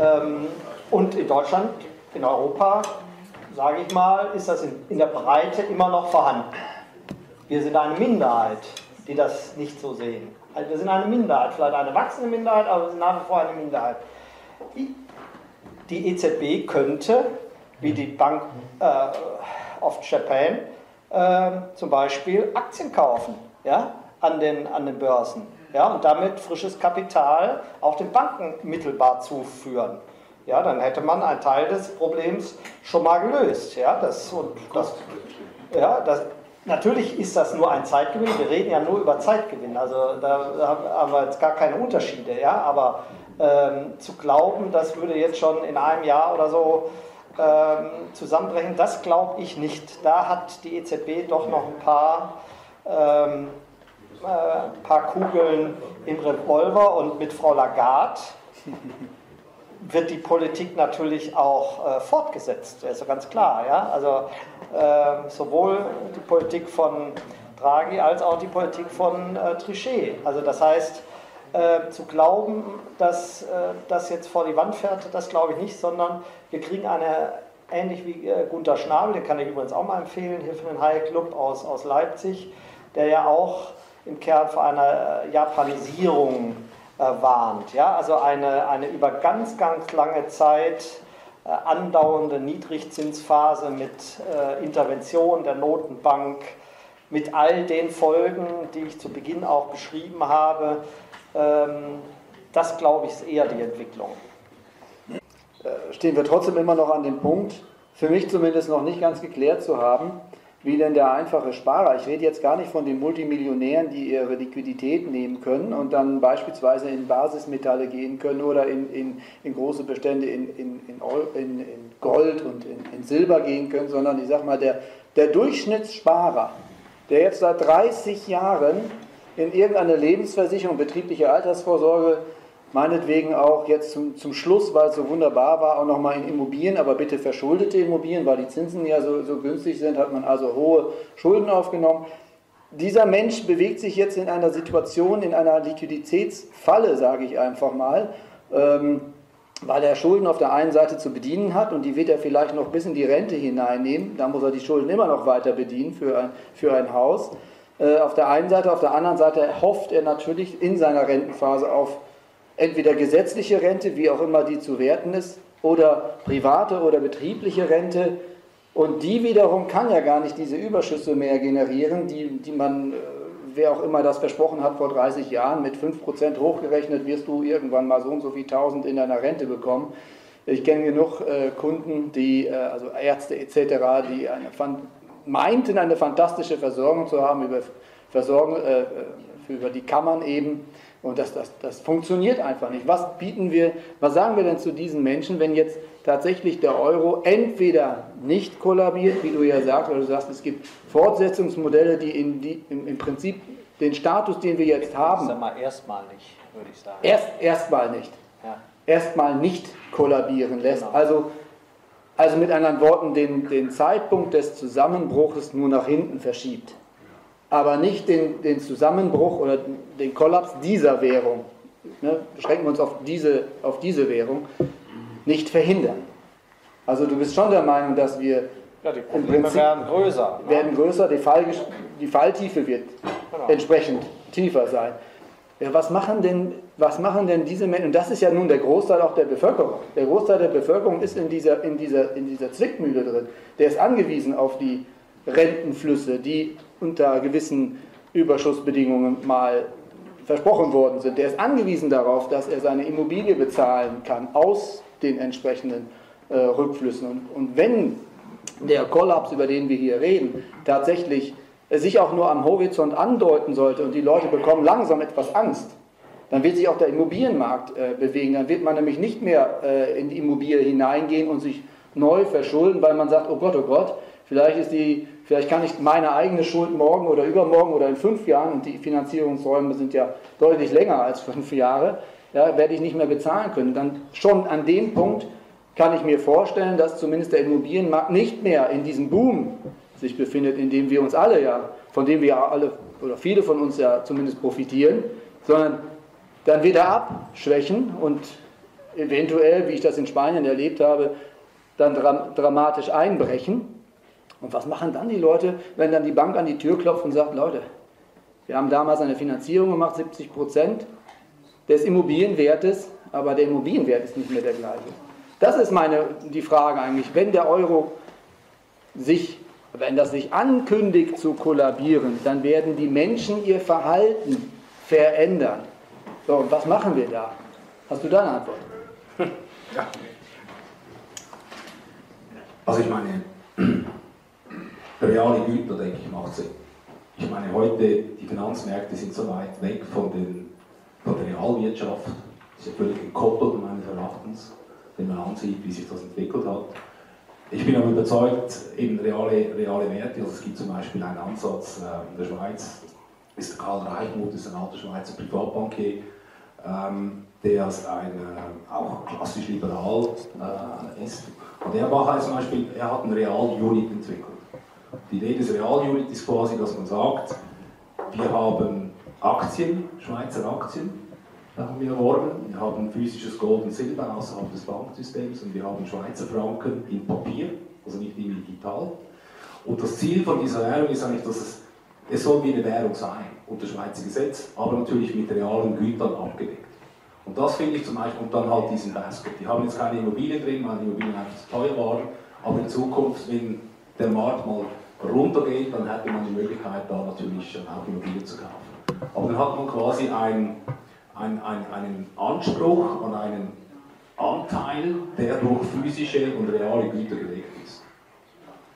Ähm, Und in Deutschland, in Europa, sage ich mal, ist das in, der Breite immer noch vorhanden. Wir sind eine Minderheit, die das nicht so sehen. Also wir sind eine Minderheit, vielleicht eine wachsende Minderheit, aber wir sind nach wie vor eine Minderheit. Die EZB könnte, wie die Bank äh, of Japan, äh, zum Beispiel Aktien kaufen ja, an, den, an den Börsen ja, und damit frisches Kapital auch den Banken mittelbar zuführen. Ja, dann hätte man einen Teil des Problems schon mal gelöst. Ja, das, und das, ja, das, natürlich ist das nur ein Zeitgewinn. Wir reden ja nur über Zeitgewinn. Also da haben wir jetzt gar keine Unterschiede. Ja, aber ähm, zu glauben, das würde jetzt schon in einem Jahr oder so ähm, zusammenbrechen, das glaube ich nicht. Da hat die EZB doch noch ein paar ähm, äh, paar Kugeln im Revolver und mit Frau Lagarde wird die Politik natürlich auch äh, fortgesetzt. Das ist ja ganz klar. Ja? Also äh, sowohl die Politik von Draghi als auch die Politik von äh, Trichet. Also das heißt, äh, zu glauben, dass äh, das jetzt vor die Wand fährt, das glaube ich nicht, sondern wir kriegen eine, ähnlich wie äh, Gunter Schnabel, den kann ich übrigens auch mal empfehlen, hier für den High Club aus, aus Leipzig, der ja auch im Kern vor einer äh, Japanisierung warnt. Ja? Also eine, eine über ganz, ganz lange Zeit äh, andauernde Niedrigzinsphase mit äh, Intervention der Notenbank, mit all den Folgen, die ich zu Beginn auch beschrieben habe. Ähm, das, glaube ich, ist eher die Entwicklung. Äh, stehen wir trotzdem immer noch an dem Punkt, für mich zumindest noch nicht ganz geklärt zu haben, wie denn der einfache Sparer, ich rede jetzt gar nicht von den Multimillionären, die ihre Liquidität nehmen können und dann beispielsweise in Basismetalle gehen können oder in, in, in große Bestände in, in, in, Gold und in, Silber gehen können, sondern ich sage mal, der, der Durchschnittssparer, der jetzt seit 30 Jahren in irgendeine Lebensversicherung, betriebliche Altersvorsorge meinetwegen auch jetzt zum, zum Schluss, weil es so wunderbar war, auch nochmal in Immobilien, aber bitte verschuldete Immobilien, weil die Zinsen ja so, so günstig sind, hat man also hohe Schulden aufgenommen. Dieser Mensch bewegt sich jetzt in einer Situation, in einer Liquiditätsfalle, sage ich einfach mal, ähm, weil er Schulden auf der einen Seite zu bedienen hat und die wird er vielleicht noch bis in die Rente hineinnehmen. Da muss er die Schulden immer noch weiter bedienen für ein, für ein Haus. Äh, auf der einen Seite, auf der anderen Seite hofft er natürlich in seiner Rentenphase auf entweder gesetzliche Rente, wie auch immer die zu werten ist, oder private oder betriebliche Rente. Und die wiederum kann ja gar nicht diese Überschüsse mehr generieren, die, die man, äh, wer auch immer das versprochen hat vor 30 Jahren, mit 5% hochgerechnet wirst du irgendwann mal so und so viel 1000 in deiner Rente bekommen. Ich kenne genug äh, Kunden, die, äh, also Ärzte etc., die eine, meinten, eine fantastische Versorgung zu haben über, Versorgung, äh, über die Kammern eben. Und das, das, das funktioniert einfach nicht. Was bieten wir, was sagen wir denn zu diesen Menschen, wenn jetzt tatsächlich der Euro entweder nicht kollabiert, wie du ja sagst, oder du sagst, es gibt Fortsetzungsmodelle, die, in, die im, im Prinzip den Status, den wir jetzt haben. Sag mal, erstmal nicht, würde ich sagen. Erst, erstmal nicht. Ja. Erstmal nicht kollabieren lässt. Genau. Also, also mit anderen Worten, den, den Zeitpunkt des Zusammenbruches nur nach hinten verschiebt aber nicht den, den Zusammenbruch oder den Kollaps dieser Währung, ne, beschränken wir uns auf diese, auf diese Währung, nicht verhindern. Also du bist schon der Meinung, dass wir ja, die Probleme im Prinzip werden größer. Ne? Werden größer, die, Fall, die Falltiefe wird genau. entsprechend tiefer sein. Ja, was, machen denn, was machen denn diese Menschen? Und das ist ja nun der Großteil auch der Bevölkerung. Der Großteil der Bevölkerung ist in dieser, in dieser, in dieser Zwickmühle drin. Der ist angewiesen auf die Rentenflüsse, die unter gewissen Überschussbedingungen mal versprochen worden sind. Der ist angewiesen darauf, dass er seine Immobilie bezahlen kann aus den entsprechenden äh, Rückflüssen. Und, und, wenn der Kollaps, über den wir hier reden, tatsächlich äh, sich auch nur am Horizont andeuten sollte und die Leute bekommen langsam etwas Angst, dann wird sich auch der Immobilienmarkt äh, bewegen. Dann wird man nämlich nicht mehr äh, in die Immobilie hineingehen und sich neu verschulden, weil man sagt, oh Gott, oh Gott, vielleicht ist die Vielleicht kann ich meine eigene Schuld morgen oder übermorgen oder in fünf Jahren, und die Finanzierungsräume sind ja deutlich länger als fünf Jahre, ja, werde ich nicht mehr bezahlen können. Dann schon an dem Punkt kann ich mir vorstellen, dass zumindest der Immobilienmarkt nicht mehr in diesem Boom sich befindet, in dem wir uns alle ja, von dem wir alle oder viele von uns ja zumindest profitieren, sondern dann wieder abschwächen und eventuell, wie ich das in Spanien erlebt habe, dann dram dramatisch einbrechen. Und was machen dann die Leute, wenn dann die Bank an die Tür klopft und sagt, Leute, wir haben damals eine Finanzierung gemacht, 70 Prozent des Immobilienwertes, aber der Immobilienwert ist nicht mehr der gleiche. Das ist meine, die Frage eigentlich. Wenn der Euro sich, wenn das sich ankündigt zu kollabieren, dann werden die Menschen ihr Verhalten verändern. So, und was machen wir da? Hast du da eine Antwort? Ja. Also ich meine, reale Güter, denke ich, macht Sinn. Ich meine, heute, die Finanzmärkte sind so weit weg von, den, von der Realwirtschaft, ist ja völlig gekoppelt meines Erachtens, wenn man ansieht, wie sich das entwickelt hat. Ich bin aber überzeugt, eben reale, reale Werte, also es gibt zum Beispiel einen Ansatz in der Schweiz, ist der Karl Reichmuth, ist ein alter Schweizer Privatbankier, ähm, der ein, äh, auch klassisch liberal äh, ist. Und er war halt zum Beispiel, er hat ein Real-Unit entwickelt. Die Idee des Real-Unit ist quasi, dass man sagt, wir haben Aktien, Schweizer Aktien, haben wir erworben, wir haben physisches Gold und Silber außerhalb des Banksystems und wir haben Schweizer Franken in Papier, also nicht in digital. Und das Ziel von dieser Währung ist eigentlich, dass es, es soll wie eine Währung sein, unter Schweizer Gesetz, aber natürlich mit realen Gütern abgedeckt. Und das finde ich zum Beispiel, und dann halt diesen Basket. Die haben jetzt keine Immobilien drin, weil die Immobilien einfach zu teuer waren, aber in Zukunft, wenn der Markt mal runtergeht, dann hätte man die Möglichkeit, da natürlich auch Immobilien zu kaufen. Aber dann hat man quasi ein, ein, ein, einen Anspruch an einen Anteil, der durch physische und reale Güter gedeckt ist.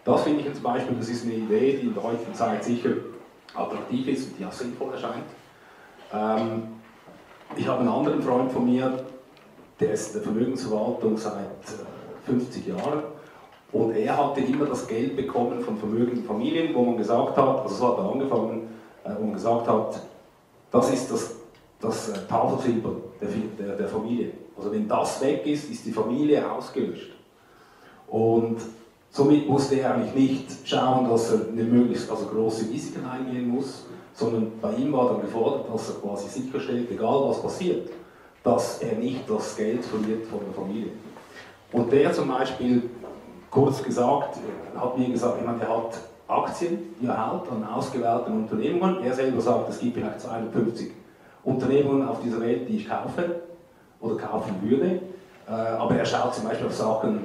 Das finde ich zum Beispiel, das ist eine Idee, die in der heutigen Zeit sicher attraktiv ist und die auch sinnvoll erscheint. Ähm, ich habe einen anderen Freund von mir, der ist in der Vermögensverwaltung seit 50 äh, Jahren und er hatte immer das Geld bekommen von vermögenden Familien, wo man gesagt hat, also so hat er angefangen, äh, wo man gesagt hat, das ist das, das äh, Tafelsilber der, der, der Familie. Also wenn das weg ist, ist die Familie ausgelöscht. Und somit musste er eigentlich nicht schauen, dass er eine möglichst also große Risiken eingehen muss, sondern bei ihm war dann gefordert, dass er quasi sicherstellt, egal was passiert, dass er nicht das Geld verliert von der Familie. Und der zum Beispiel, kurz gesagt, hat mir gesagt, ich meine, er hat Aktien, die er hält an ausgewählten Unternehmungen. Er selber sagt, es gibt vielleicht 250 Unternehmungen auf dieser Welt, die ich kaufe oder kaufen würde. Äh, aber er schaut zum Beispiel auf Sachen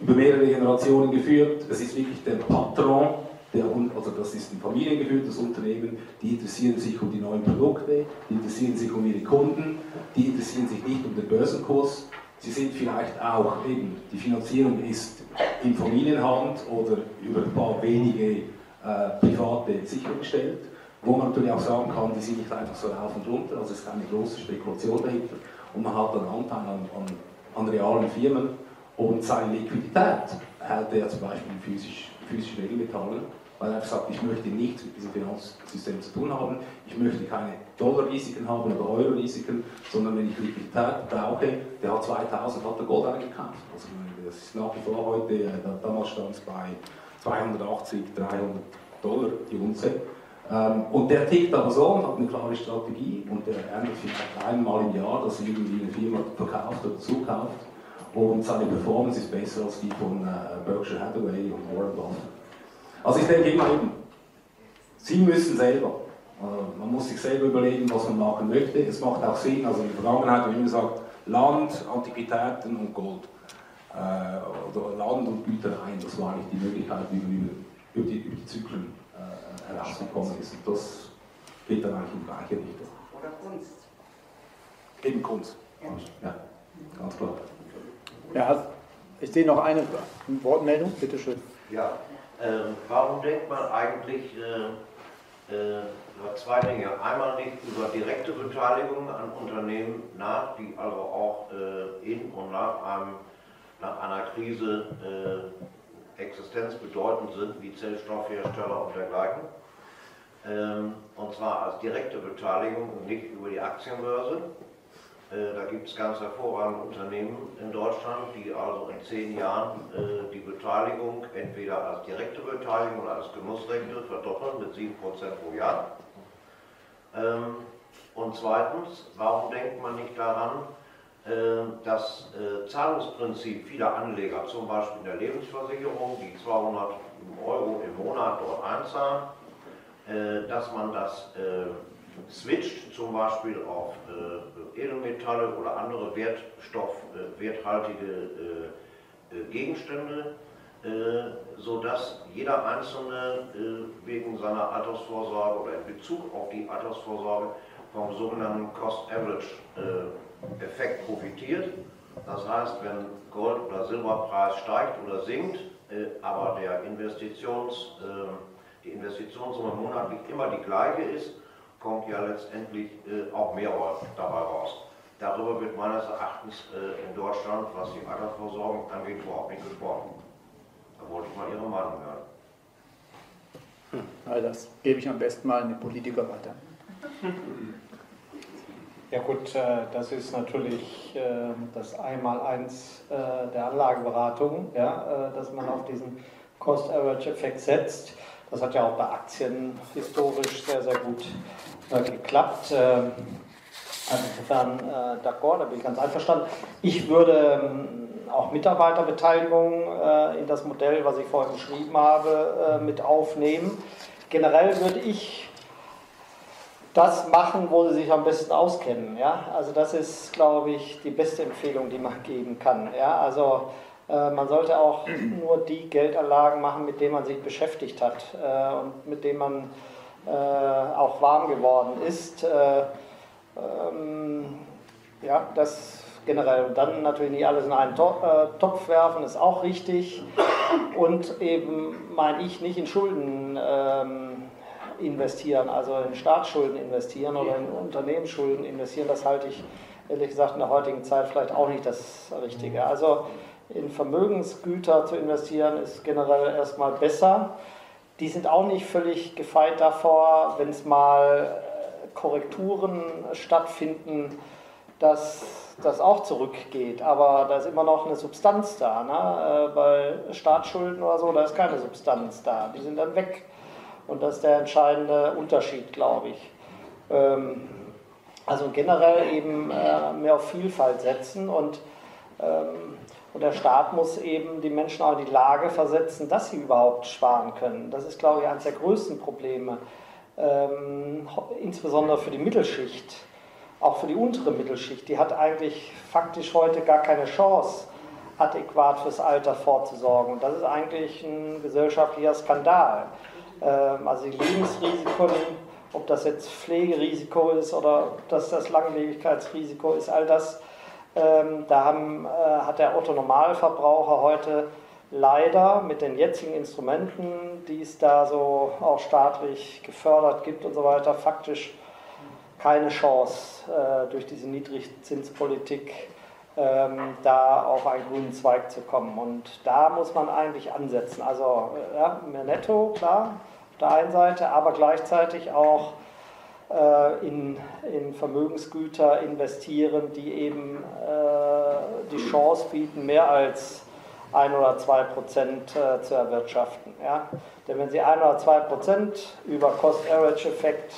über mehrere Generationen geführt. Es ist wirklich der Patron der, also das ist ein familiengeführtes Unternehmen, die interessieren sich um die neuen Produkte, die interessieren sich um ihre Kunden, die interessieren sich nicht um den Börsenkurs. Sie sind vielleicht auch eben, die Finanzierung ist in Familienhand oder über ein paar wenige äh, private sichergestellt, wo man natürlich auch sagen kann, die sind nicht einfach so rauf und runter, also es ist keine große Spekulation dahinter. Und man hat dann Anteil an, an, an realen Firmen und seine Liquidität hält er zum Beispiel in physisch, physischen Edelmetallen weil er sagt, ich möchte nichts mit diesem Finanzsystem zu tun haben, ich möchte keine Dollarrisiken haben oder Euro-Risiken, sondern wenn ich Liquidität brauche, der hat 2000, hat der Gold eingekauft. Also das ist nach wie vor heute, äh, damals stand es bei 280, 300 Dollar die Unze. Ähm, und der tickt aber so und hat eine klare Strategie und der ändert vielleicht einmal im Jahr, dass irgendwie eine Firma verkauft oder zukauft und seine Performance ist besser als die von äh, Berkshire Hathaway und Warren Buffett. Also ich denke immer eben, Sie müssen selber, äh, man muss sich selber überlegen, was man machen möchte. Es macht auch Sinn, also in der Vergangenheit habe ich immer gesagt, Land, Antiquitäten und Gold. Äh, oder Land und Gütereien, das war nicht die Möglichkeit, wie man über, über, die, über die Zyklen äh, herausgekommen ist. Und das geht dann eigentlich in die gleiche Richtung. Oder Kunst. Eben Kunst. Ja, ganz klar. Ja, ich sehe noch eine Wortmeldung, bitteschön. Ja, ähm, warum denkt man eigentlich äh, äh, über zwei Dinge? Einmal nicht über direkte Beteiligung an Unternehmen nach, die also auch äh, in und nach, einem, nach einer Krise äh, existenzbedeutend sind, wie Zellstoffhersteller und dergleichen. Ähm, und zwar als direkte Beteiligung und nicht über die Aktienbörse. Äh, da gibt es ganz hervorragende Unternehmen in Deutschland, die also in zehn Jahren äh, die Beteiligung entweder als direkte Beteiligung oder als Genussrechte verdoppeln mit 7% pro Jahr. Ähm, und zweitens, warum denkt man nicht daran, das Zahlungsprinzip vieler Anleger, zum Beispiel in der Lebensversicherung, die 200 Euro im Monat dort einzahlen, dass man das switcht, zum Beispiel auf Edelmetalle oder andere Wertstoff, werthaltige Gegenstände, sodass jeder Einzelne wegen seiner Altersvorsorge oder in Bezug auf die Altersvorsorge vom sogenannten Cost-Average-Effekt profitiert. Das heißt, wenn Gold- oder Silberpreis steigt oder sinkt, aber der Investitions, die Investitionssumme monatlich immer die gleiche ist, kommt ja letztendlich auch mehr dabei raus. Darüber wird meines Erachtens in Deutschland, was die Altersvorsorge angeht, überhaupt nicht gesprochen. Da wollte ich mal Ihre Meinung hören. Hm, das gebe ich am besten mal an die Politiker weiter. Ja gut, äh, das ist natürlich äh, das Einmaleins äh, der Anlageberatung, ja, dass man auf diesen Cost-Average-Effekt setzt. Das hat ja auch bei Aktien historisch sehr, sehr gut geklappt. Ähm, also insofern, d'accord, da bin ich ganz einverstanden. Ich würde ähm, auch Mitarbeiterbeteiligung in das Modell, was ich vorhin beschrieben habe, mit aufnehmen. Generell würde ich das machen, wo sie sich am besten auskennen. Ja? Also das ist, glaube ich, die beste Empfehlung, die man geben kann. Ja? Also äh, man sollte auch nur die Geldanlagen machen, mit denen man sich beschäftigt hat äh, und mit denen man äh, auch warm geworden ist. Äh, ähm, ja, das generell. Und dann natürlich nicht alles in einen äh, Topf werfen, ist auch richtig. Und eben, meine ich, nicht in Schulden. Ähm, investieren, also in Staatsschulden investieren oder in Unternehmensschulden investieren, das halte ich ehrlich gesagt in der heutigen Zeit vielleicht auch nicht das Richtige. Also in Vermögensgüter zu investieren ist generell erstmal besser. Die sind auch nicht völlig gefeit davor, wenn es mal Korrekturen stattfinden, dass das auch zurückgeht. Aber da ist immer noch eine Substanz da. Ne? Äh, bei Staatsschulden oder so, da ist keine Substanz da. Die sind dann weg. Und das ist der entscheidende Unterschied, glaube ich. Ähm, also generell eben äh, mehr auf Vielfalt setzen und, ähm, und der Staat muss eben die Menschen auch in die Lage versetzen, dass sie überhaupt sparen können. Das ist, glaube ich, eines der größten Probleme, ähm, insbesondere für die Mittelschicht, auch für die untere Mittelschicht. Die hat eigentlich faktisch heute gar keine Chance, adäquat fürs Alter vorzusorgen. Und das ist eigentlich ein gesellschaftlicher Skandal. Ähm, also die Lebensrisiken, ob das jetzt Pflegerisiko ist oder ob das das Langlebigkeitsrisiko ist, all das, ähm, da haben, äh, hat der Otto Normalverbraucher heute leider mit den jetzigen Instrumenten, die es da so auch staatlich gefördert gibt und so weiter, faktisch keine Chance äh, durch diese Niedrigzinspolitik ähm, da auf einen grünen Zweig zu kommen. Und da muss man eigentlich ansetzen. Also äh, ja, mehr Netto, klar, auf der einen Seite, aber gleichzeitig auch in, in Vermögensgüter investieren, die eben äh, die Chance bieten, mehr als ein oder zwei Prozent äh, zu erwirtschaften. Ja? Denn wenn Sie ein oder zwei Prozent über Cost-Average-Effekt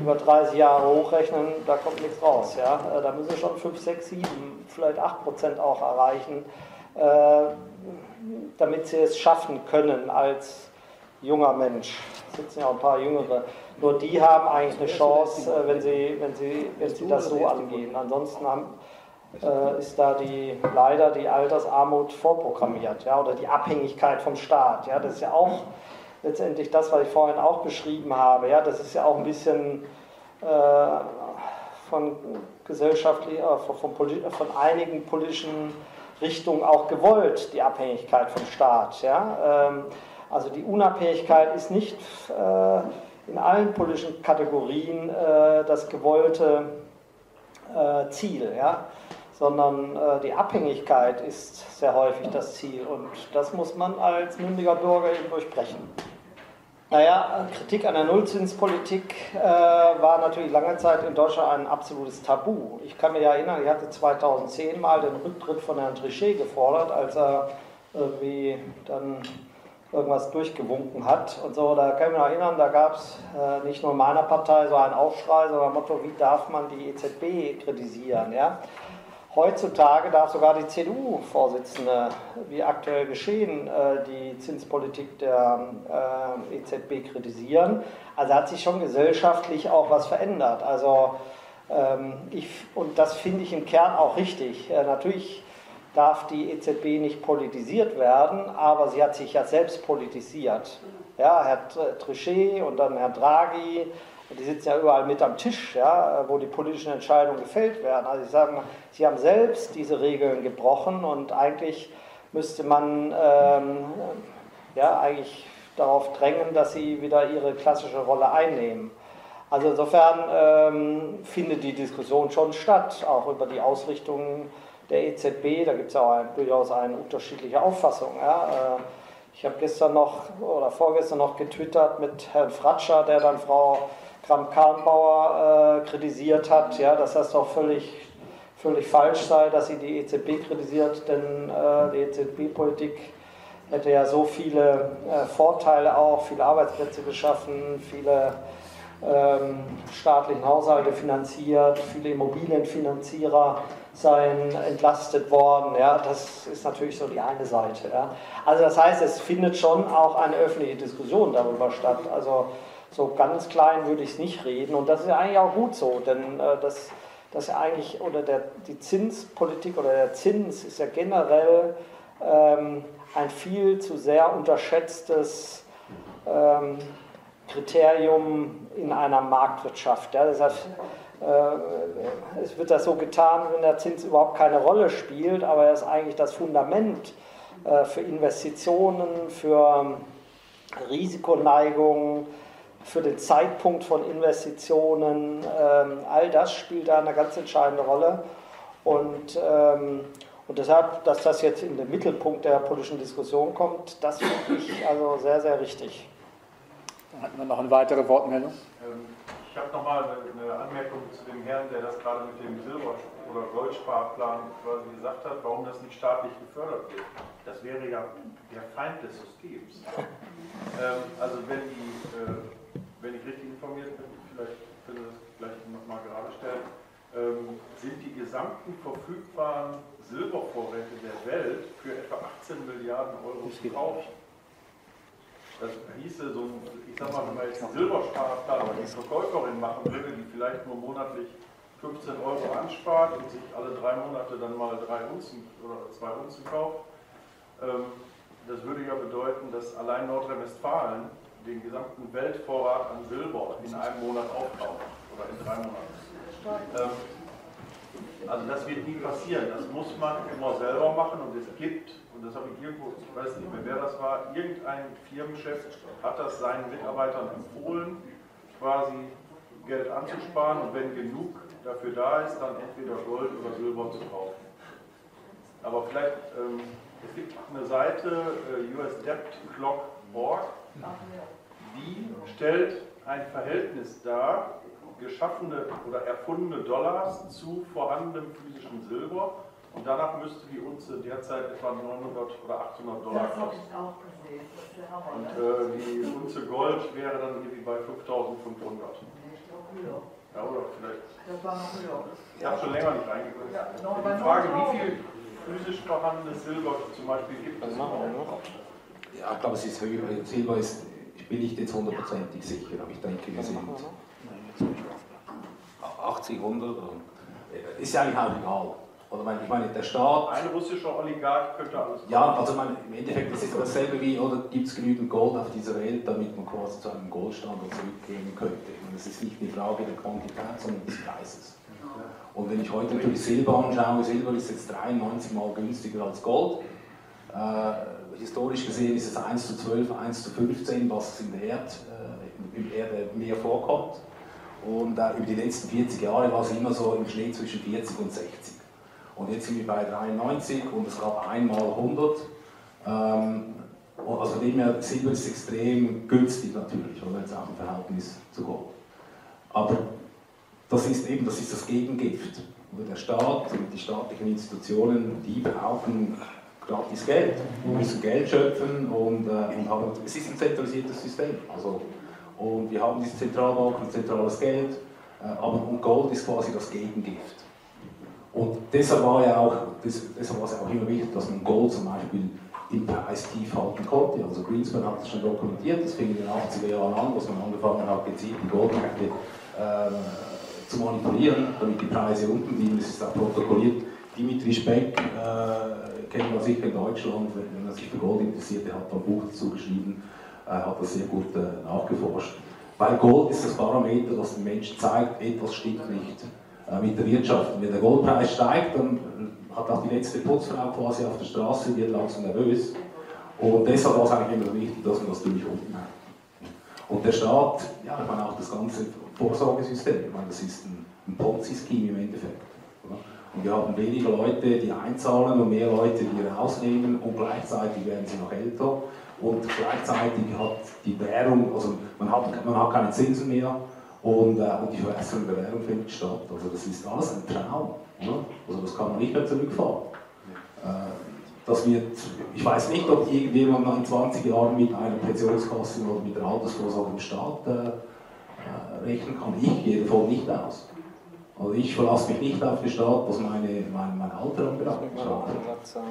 über 30 Jahre hochrechnen, da kommt nichts raus. Ja? Äh, da müssen Sie schon 5, 6, 7, vielleicht 8 Prozent auch erreichen, äh, damit Sie es schaffen können als junger Mensch. Es sitzen ja auch ein paar Jüngere. Nur die haben eigentlich eine Chance, äh, wenn sie, wenn sie, wenn sie das so angehen. Ansonsten haben, äh, ist da die, leider die Altersarmut vorprogrammiert ja? oder die Abhängigkeit vom Staat. Ja? Das ist ja auch letztendlich das, was ich vorhin auch beschrieben habe. Ja, das ist ja auch ein bisschen äh, von gesellschaftlich, äh, von, von, einigen politischen Richtungen auch gewollt, die Abhängigkeit vom Staat. Ja? Ähm, also die Unabhängigkeit ist nicht äh, in allen politischen Kategorien äh, das gewollte äh, Ziel. Ja? sondern äh, die Abhängigkeit ist sehr häufig das Ziel und das muss man als mündiger Bürger eben durchbrechen. Naja, Kritik an der Nullzinspolitik äh, war natürlich lange Zeit in Deutschland ein absolutes Tabu. Ich kann mich erinnern, ich hatte 2010 mal den Rücktritt von Herrn Trichet gefordert, als er irgendwie dann irgendwas durchgewunken hat und so. Da kann ich mich erinnern, da gab es äh, nicht nur in meiner Partei so einen Aufschrei, sondern Motto, wie darf man die EZB kritisieren? Ja? Heutzutage darf sogar die CDU-Vorsitzende, wie aktuell geschehen, äh, die Zinspolitik der äh, EZB kritisieren. Also hat sich schon gesellschaftlich auch was verändert. Also ähm, ich, und das finde ich im Kern auch richtig. Natürlich darf die EZB nicht politisiert werden, aber sie hat sich ja selbst politisiert. Ja, Herr Trichet und dann Herr Draghi die sitzen ja überall mit am Tisch, ja, wo die politischen Entscheidungen gefällt werden. Also ich sage mal, sie haben selbst diese Regeln gebrochen und eigentlich müsste man ähm, ja, eigentlich darauf drängen, dass sie wieder ihre klassische Rolle einnehmen. Also insofern ähm, findet die Diskussion schon statt, auch über die Ausrichtung der EZB. Da gibt es ja durchaus eine unterschiedliche Auffassung. Ja. Äh, ich habe gestern noch oder vorgestern noch getwittert mit Herrn Fratscher, der dann Frau Kramp-Karrenbauer äh, kritisiert hat, ja, dass das doch völlig, völlig falsch sei, dass sie die EZB kritisiert, denn äh, die EZB-Politik hätte ja so viele äh, Vorteile auch, viele Arbeitsplätze geschaffen, viele ähm, staatlichen Haushalte finanziert, viele Immobilienfinanzierer seien entlastet worden. Ja, das ist natürlich so die eine Seite. Ja. Also das heißt, es findet schon auch eine öffentliche Diskussion darüber statt. Also so ganz klein würde ich es nicht reden. Und das ist ja eigentlich auch gut so, denn äh, das, das ja eigentlich, oder der, die Zinspolitik oder der Zins ist ja generell ähm, ein viel zu sehr unterschätztes ähm, Kriterium in einer Marktwirtschaft. Ja. Das heißt, es wird das so getan, wenn der Zins überhaupt keine Rolle spielt, aber er ist eigentlich das Fundament äh, für Investitionen, für Risikoneigung, für den Zeitpunkt von Investitionen, ähm, all das spielt da eine ganz entscheidende Rolle. Und, ähm, und deshalb, dass das jetzt in den Mittelpunkt der politischen Diskussion kommt, das finde ich also sehr, sehr richtig. Hatten wir noch eine weitere Wortmeldung? Ähm, ich habe nochmal eine Anmerkung zu dem Herrn, der das gerade mit dem Silber- oder Goldsparplan quasi gesagt hat, warum das nicht staatlich gefördert wird. Das wäre ja der Feind des Systems. also wenn die äh, wenn ich richtig informiert bin, vielleicht können Sie das gleich nochmal gerade stellen, ähm, sind die gesamten verfügbaren Silbervorräte der Welt für etwa 18 Milliarden Euro zu kaufen. Das hieße so ich sag mal, wenn man jetzt einen Silbersparplan die Verkäuferin machen würde, die vielleicht nur monatlich 15 Euro anspart und sich alle drei Monate dann mal drei Unzen oder zwei Unzen kauft, ähm, das würde ja bedeuten, dass allein Nordrhein-Westfalen den gesamten Weltvorrat an Silber in einem Monat aufkauft oder in drei Monaten. Ähm, also das wird nie passieren. Das muss man immer selber machen und es gibt, das habe ich irgendwo, ich weiß nicht mehr wer das war, irgendein Firmenchef hat das seinen Mitarbeitern empfohlen, quasi Geld anzusparen und wenn genug dafür da ist, dann entweder Gold oder Silber zu kaufen. Aber vielleicht, ähm, es gibt eine Seite, äh, usdebtclock.org, die stellt ein Verhältnis dar, geschaffene oder erfundene Dollars zu vorhandenem physischen Silber und danach müsste die Unze derzeit etwa 900 oder 800 Dollar kosten. Das habe ich auch gesehen. Und äh, die Unze Gold wäre dann irgendwie bei 5500. Ja, oder vielleicht. Das war noch höher. Ich habe schon länger nicht reingeguckt. Ja, die Frage, wie viel physisch vorhandenes Silber zum Beispiel gibt es? Ja, ich glaube, es ist höher. Silber ist ich bin nicht jetzt hundertprozentig sicher, aber ich denke, wir sind 80, 100. Ist ja eigentlich auch egal. Oder ich meine, der Staat. Ein russischer Oligarch könnte alles. Ja, also meine, im Endeffekt ist es dasselbe wie, oder gibt es genügend Gold auf dieser Welt, damit man quasi zu einem Goldstandard zurückgehen könnte. Und es ist nicht die Frage der Quantität, sondern des Preises. Und wenn ich heute natürlich Silber anschaue, Silber ist jetzt 93 mal günstiger als Gold. Äh, historisch gesehen ist es 1 zu 12, 1 zu 15, was in der Erd, äh, im Erdmeer vorkommt. Und äh, über die letzten 40 Jahre war es immer so im Schnee zwischen 40 und 60. Und jetzt sind wir bei 93 und es gab einmal 100. Ähm, also von dem her, Silber ist extrem günstig natürlich, oder jetzt auch im Verhältnis zu Gold. Aber das ist eben, das ist das Gegengift. Oder der Staat und die staatlichen Institutionen, die brauchen gratis Geld. Wir müssen Geld schöpfen und, äh, und haben, es ist ein zentralisiertes System. Also, und wir haben diese Zentralbank und zentrales Geld, äh, aber und Gold ist quasi das Gegengift. Und deshalb war ja auch, deshalb war es auch immer wichtig, dass man Gold zum Beispiel im Preis tief halten konnte. Also Greenspan hat es schon dokumentiert, das fing in den 80er Jahren an, dass man angefangen hat, gezielt die Goldmärkte äh, zu manipulieren, damit die Preise unten blieben. Das ist auch protokolliert. Dimitri Speck, äh, kennt man sicher in Deutschland, wenn man sich für Gold interessiert, der hat ein Buch dazu geschrieben, äh, hat das sehr gut äh, nachgeforscht. Weil Gold ist das Parameter, das den Menschen zeigt, etwas stimmt nicht mit der Wirtschaft. Wenn der Goldpreis steigt, dann hat auch die letzte Putzfrau quasi auf der Straße, wird langsam nervös. Und deshalb war es eigentlich immer wichtig, dass man das durch unten hat. Und der Staat, ja, ich meine auch das ganze Vorsorgesystem, ich meine, das ist ein, ein Ponzi-Scheme im Endeffekt. Und wir haben weniger Leute, die einzahlen und mehr Leute, die rausnehmen und gleichzeitig werden sie noch älter und gleichzeitig hat die Währung, also man hat, man hat keine Zinsen mehr und, äh, und die Währung findet statt. Also das ist alles ein Traum. Oder? Also das kann man nicht mehr zurückfahren. Äh, das wird, ich weiß nicht, ob irgendjemand in 20 Jahren mit einer Pensionskasse oder mit der Altersvorsorge im Staat äh, äh, rechnen kann. Ich gehe davon nicht aus. Also ich verlasse mich nicht auf den Staat, was meine, mein, mein Alter anbelangt.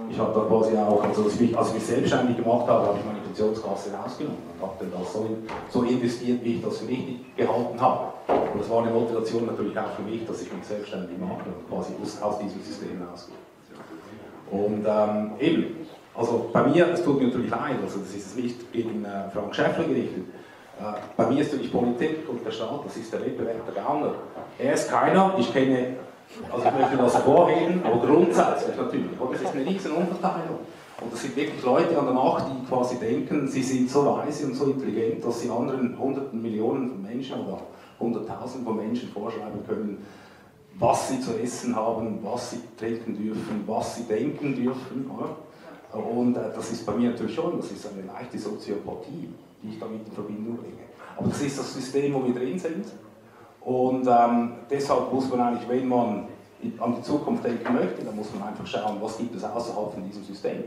Ich habe da quasi auch, also als ich, mich, als ich mich selbstständig gemacht habe, habe ich meine Pensionskasse rausgenommen und habe das so, so investiert, wie ich das für richtig gehalten habe. Und das war eine Motivation natürlich auch für mich, dass ich mich selbstständig mache und quasi aus, aus diesem System rausgehe. Und ähm, eben, also bei mir, es tut mir natürlich leid, also das ist nicht gegen äh, Frank Schäffler gerichtet, bei mir ist natürlich Politik und der Staat, das ist der Wettbewerb der Gauner. Er ist keiner, ich kenne, also ich möchte das hervorheben, aber grundsätzlich natürlich, oder? es ist eine riesen Umverteilung. Und das sind wirklich Leute an der Macht, die quasi denken, sie sind so weise und so intelligent, dass sie anderen hunderten Millionen von Menschen oder hunderttausenden von Menschen vorschreiben können, was sie zu essen haben, was sie trinken dürfen, was sie denken dürfen. Oder? Und äh, das ist bei mir natürlich schon, das ist eine leichte Soziopathie, die ich damit in Verbindung bringe. Aber das ist das System, wo wir drin sind. Und ähm, deshalb muss man eigentlich, wenn man an die Zukunft denken möchte, dann muss man einfach schauen, was gibt es außerhalb von diesem System.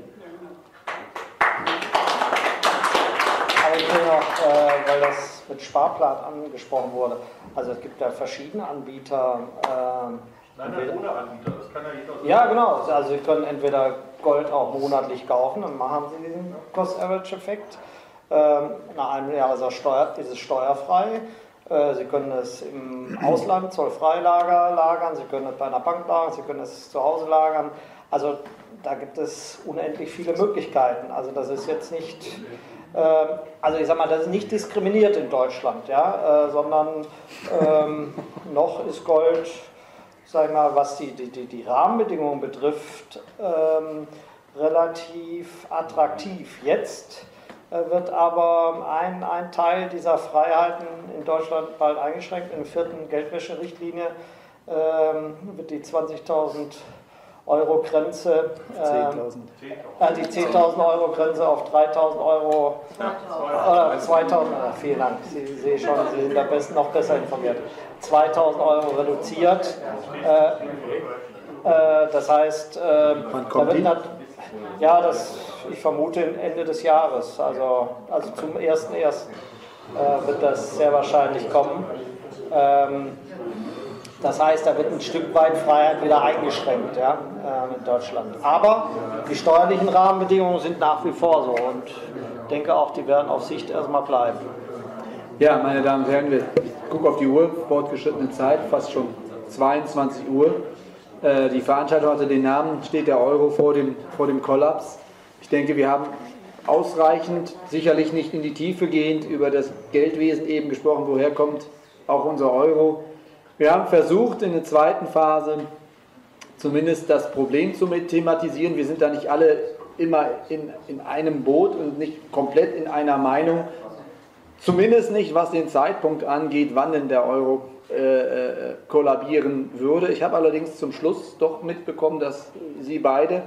Aber ich will noch, äh, weil das mit Sparplan angesprochen wurde, also es gibt ja verschiedene Anbieter. Äh, Nein, nein, ohne Anbieter, das kann ja jeder sagen. Ja, genau. Also Sie können entweder Gold auch monatlich kaufen, dann machen Sie diesen Cost-Average-Effekt. Ähm, nach einem Jahr ist, er steuer, ist es steuerfrei. Äh, Sie können es im Ausland zollfrei lagern, Sie können es bei einer Bank lagern, Sie können es zu Hause lagern. Also da gibt es unendlich viele Möglichkeiten. Also das ist jetzt nicht, äh, also ich sag mal, das ist nicht diskriminiert in Deutschland, ja, äh, sondern ähm, noch ist Gold, sag ich mal, was die, die, die Rahmenbedingungen betrifft, ähm, relativ attraktiv. Jetzt wird aber ein, ein Teil dieser Freiheiten in Deutschland bald eingeschränkt. In der vierten Geldwäscherichtlinie ähm, wird die 20.000 Euro Grenze, äh, äh, die 10.000 Euro Grenze auf 3.000 Euro oder 2.000, vielen Dank, Sie sehen schon, Sie sind da best, noch besser informiert, 2.000 Euro reduziert. Äh, äh, das heißt, äh, da wird, ja, das, ich vermute Ende des Jahres, also, also zum 1.1. Äh, wird das sehr wahrscheinlich kommen. Ähm, das heißt, da wird ein Stück weit Freiheit wieder eingeschränkt ja, äh, in Deutschland. Aber die steuerlichen Rahmenbedingungen sind nach wie vor so und ich denke auch, die werden auf Sicht erstmal bleiben. Ja, meine Damen und Herren, wir gucken auf die Uhr, fortgeschrittene Zeit, fast schon 22 Uhr. Äh, die Veranstaltung hatte den Namen, steht der Euro vor dem, vor dem Kollaps. Ich denke, wir haben ausreichend, sicherlich nicht in die Tiefe gehend, über das Geldwesen eben gesprochen, woher kommt auch unser Euro. Wir haben versucht, in der zweiten Phase zumindest das Problem zu thematisieren. Wir sind da nicht alle immer in, in einem Boot und nicht komplett in einer Meinung. Zumindest nicht, was den Zeitpunkt angeht, wann denn der Euro äh, äh, kollabieren würde. Ich habe allerdings zum Schluss doch mitbekommen, dass Sie beide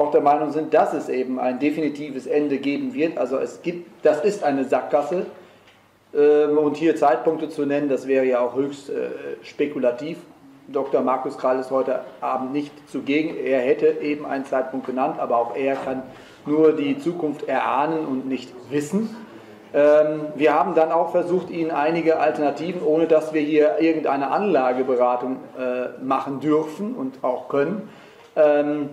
auch der Meinung sind, dass es eben ein definitives Ende geben wird. Also es gibt, das ist eine Sackgasse. Ähm, und hier Zeitpunkte zu nennen, das wäre ja auch höchst äh, spekulativ. Dr. Markus Krall ist heute Abend nicht zugegen. Er hätte eben einen Zeitpunkt genannt, aber auch er kann nur die Zukunft erahnen und nicht wissen. Ähm, wir haben dann auch versucht, Ihnen einige Alternativen, ohne dass wir hier irgendeine Anlageberatung äh, machen dürfen und auch können, ähm,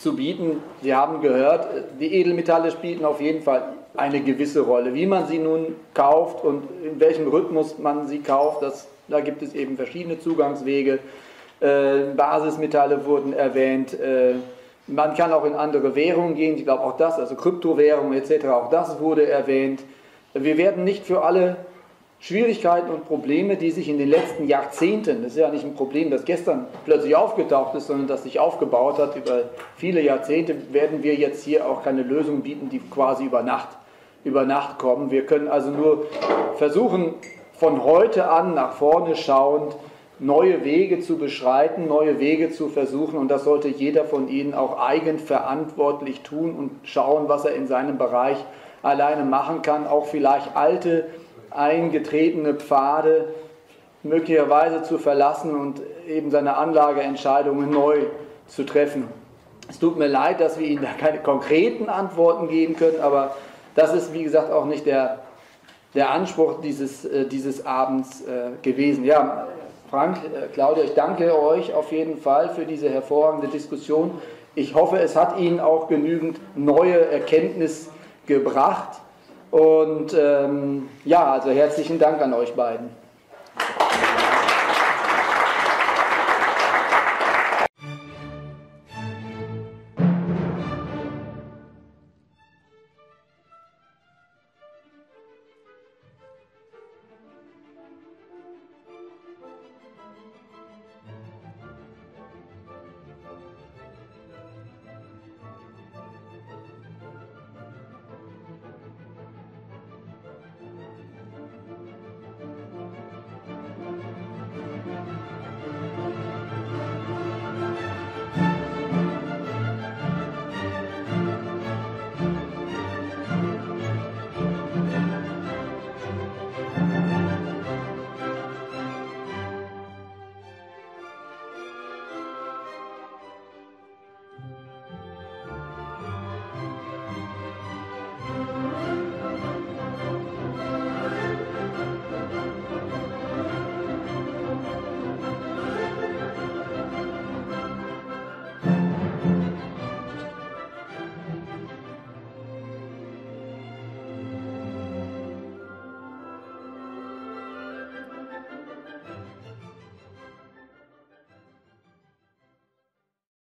zu bieten. Sie haben gehört, die Edelmetalle spielen auf jeden Fall eine gewisse Rolle. Wie man sie nun kauft und in welchem Rhythmus man sie kauft, das, da gibt es eben verschiedene Zugangswege. Äh, Basismetalle wurden erwähnt. Äh, man kann auch in andere Währungen gehen, ich glaube auch das, also Kryptowährungen etc., auch das wurde erwähnt. Wir werden nicht für alle Schwierigkeiten und Probleme, die sich in den letzten Jahrzehnten, das ist ja nicht ein Problem, das gestern plötzlich aufgetaucht ist, sondern das sich aufgebaut hat über viele Jahrzehnte, werden wir jetzt hier auch keine Lösung bieten, die quasi über Nacht, über Nacht kommen. Wir können also nur versuchen, von heute an nach vorne schauend, neue Wege zu beschreiten, neue Wege zu versuchen und das sollte jeder von Ihnen auch eigenverantwortlich tun und schauen, was er in seinem Bereich alleine machen kann, auch vielleicht alte, eingetretene Pfade möglicherweise zu verlassen und eben seine Anlageentscheidungen neu zu treffen. Es tut mir leid, dass wir Ihnen da keine konkreten Antworten geben können, aber das ist, wie gesagt, auch nicht der, der Anspruch dieses, äh, dieses Abends äh, gewesen. Ja, Frank, äh, Claudia, ich danke euch auf jeden Fall für diese hervorragende Diskussion. Ich hoffe, es hat Ihnen auch genügend neue Erkenntnis gebracht. Und ähm, ja, also herzlichen Dank an euch beiden.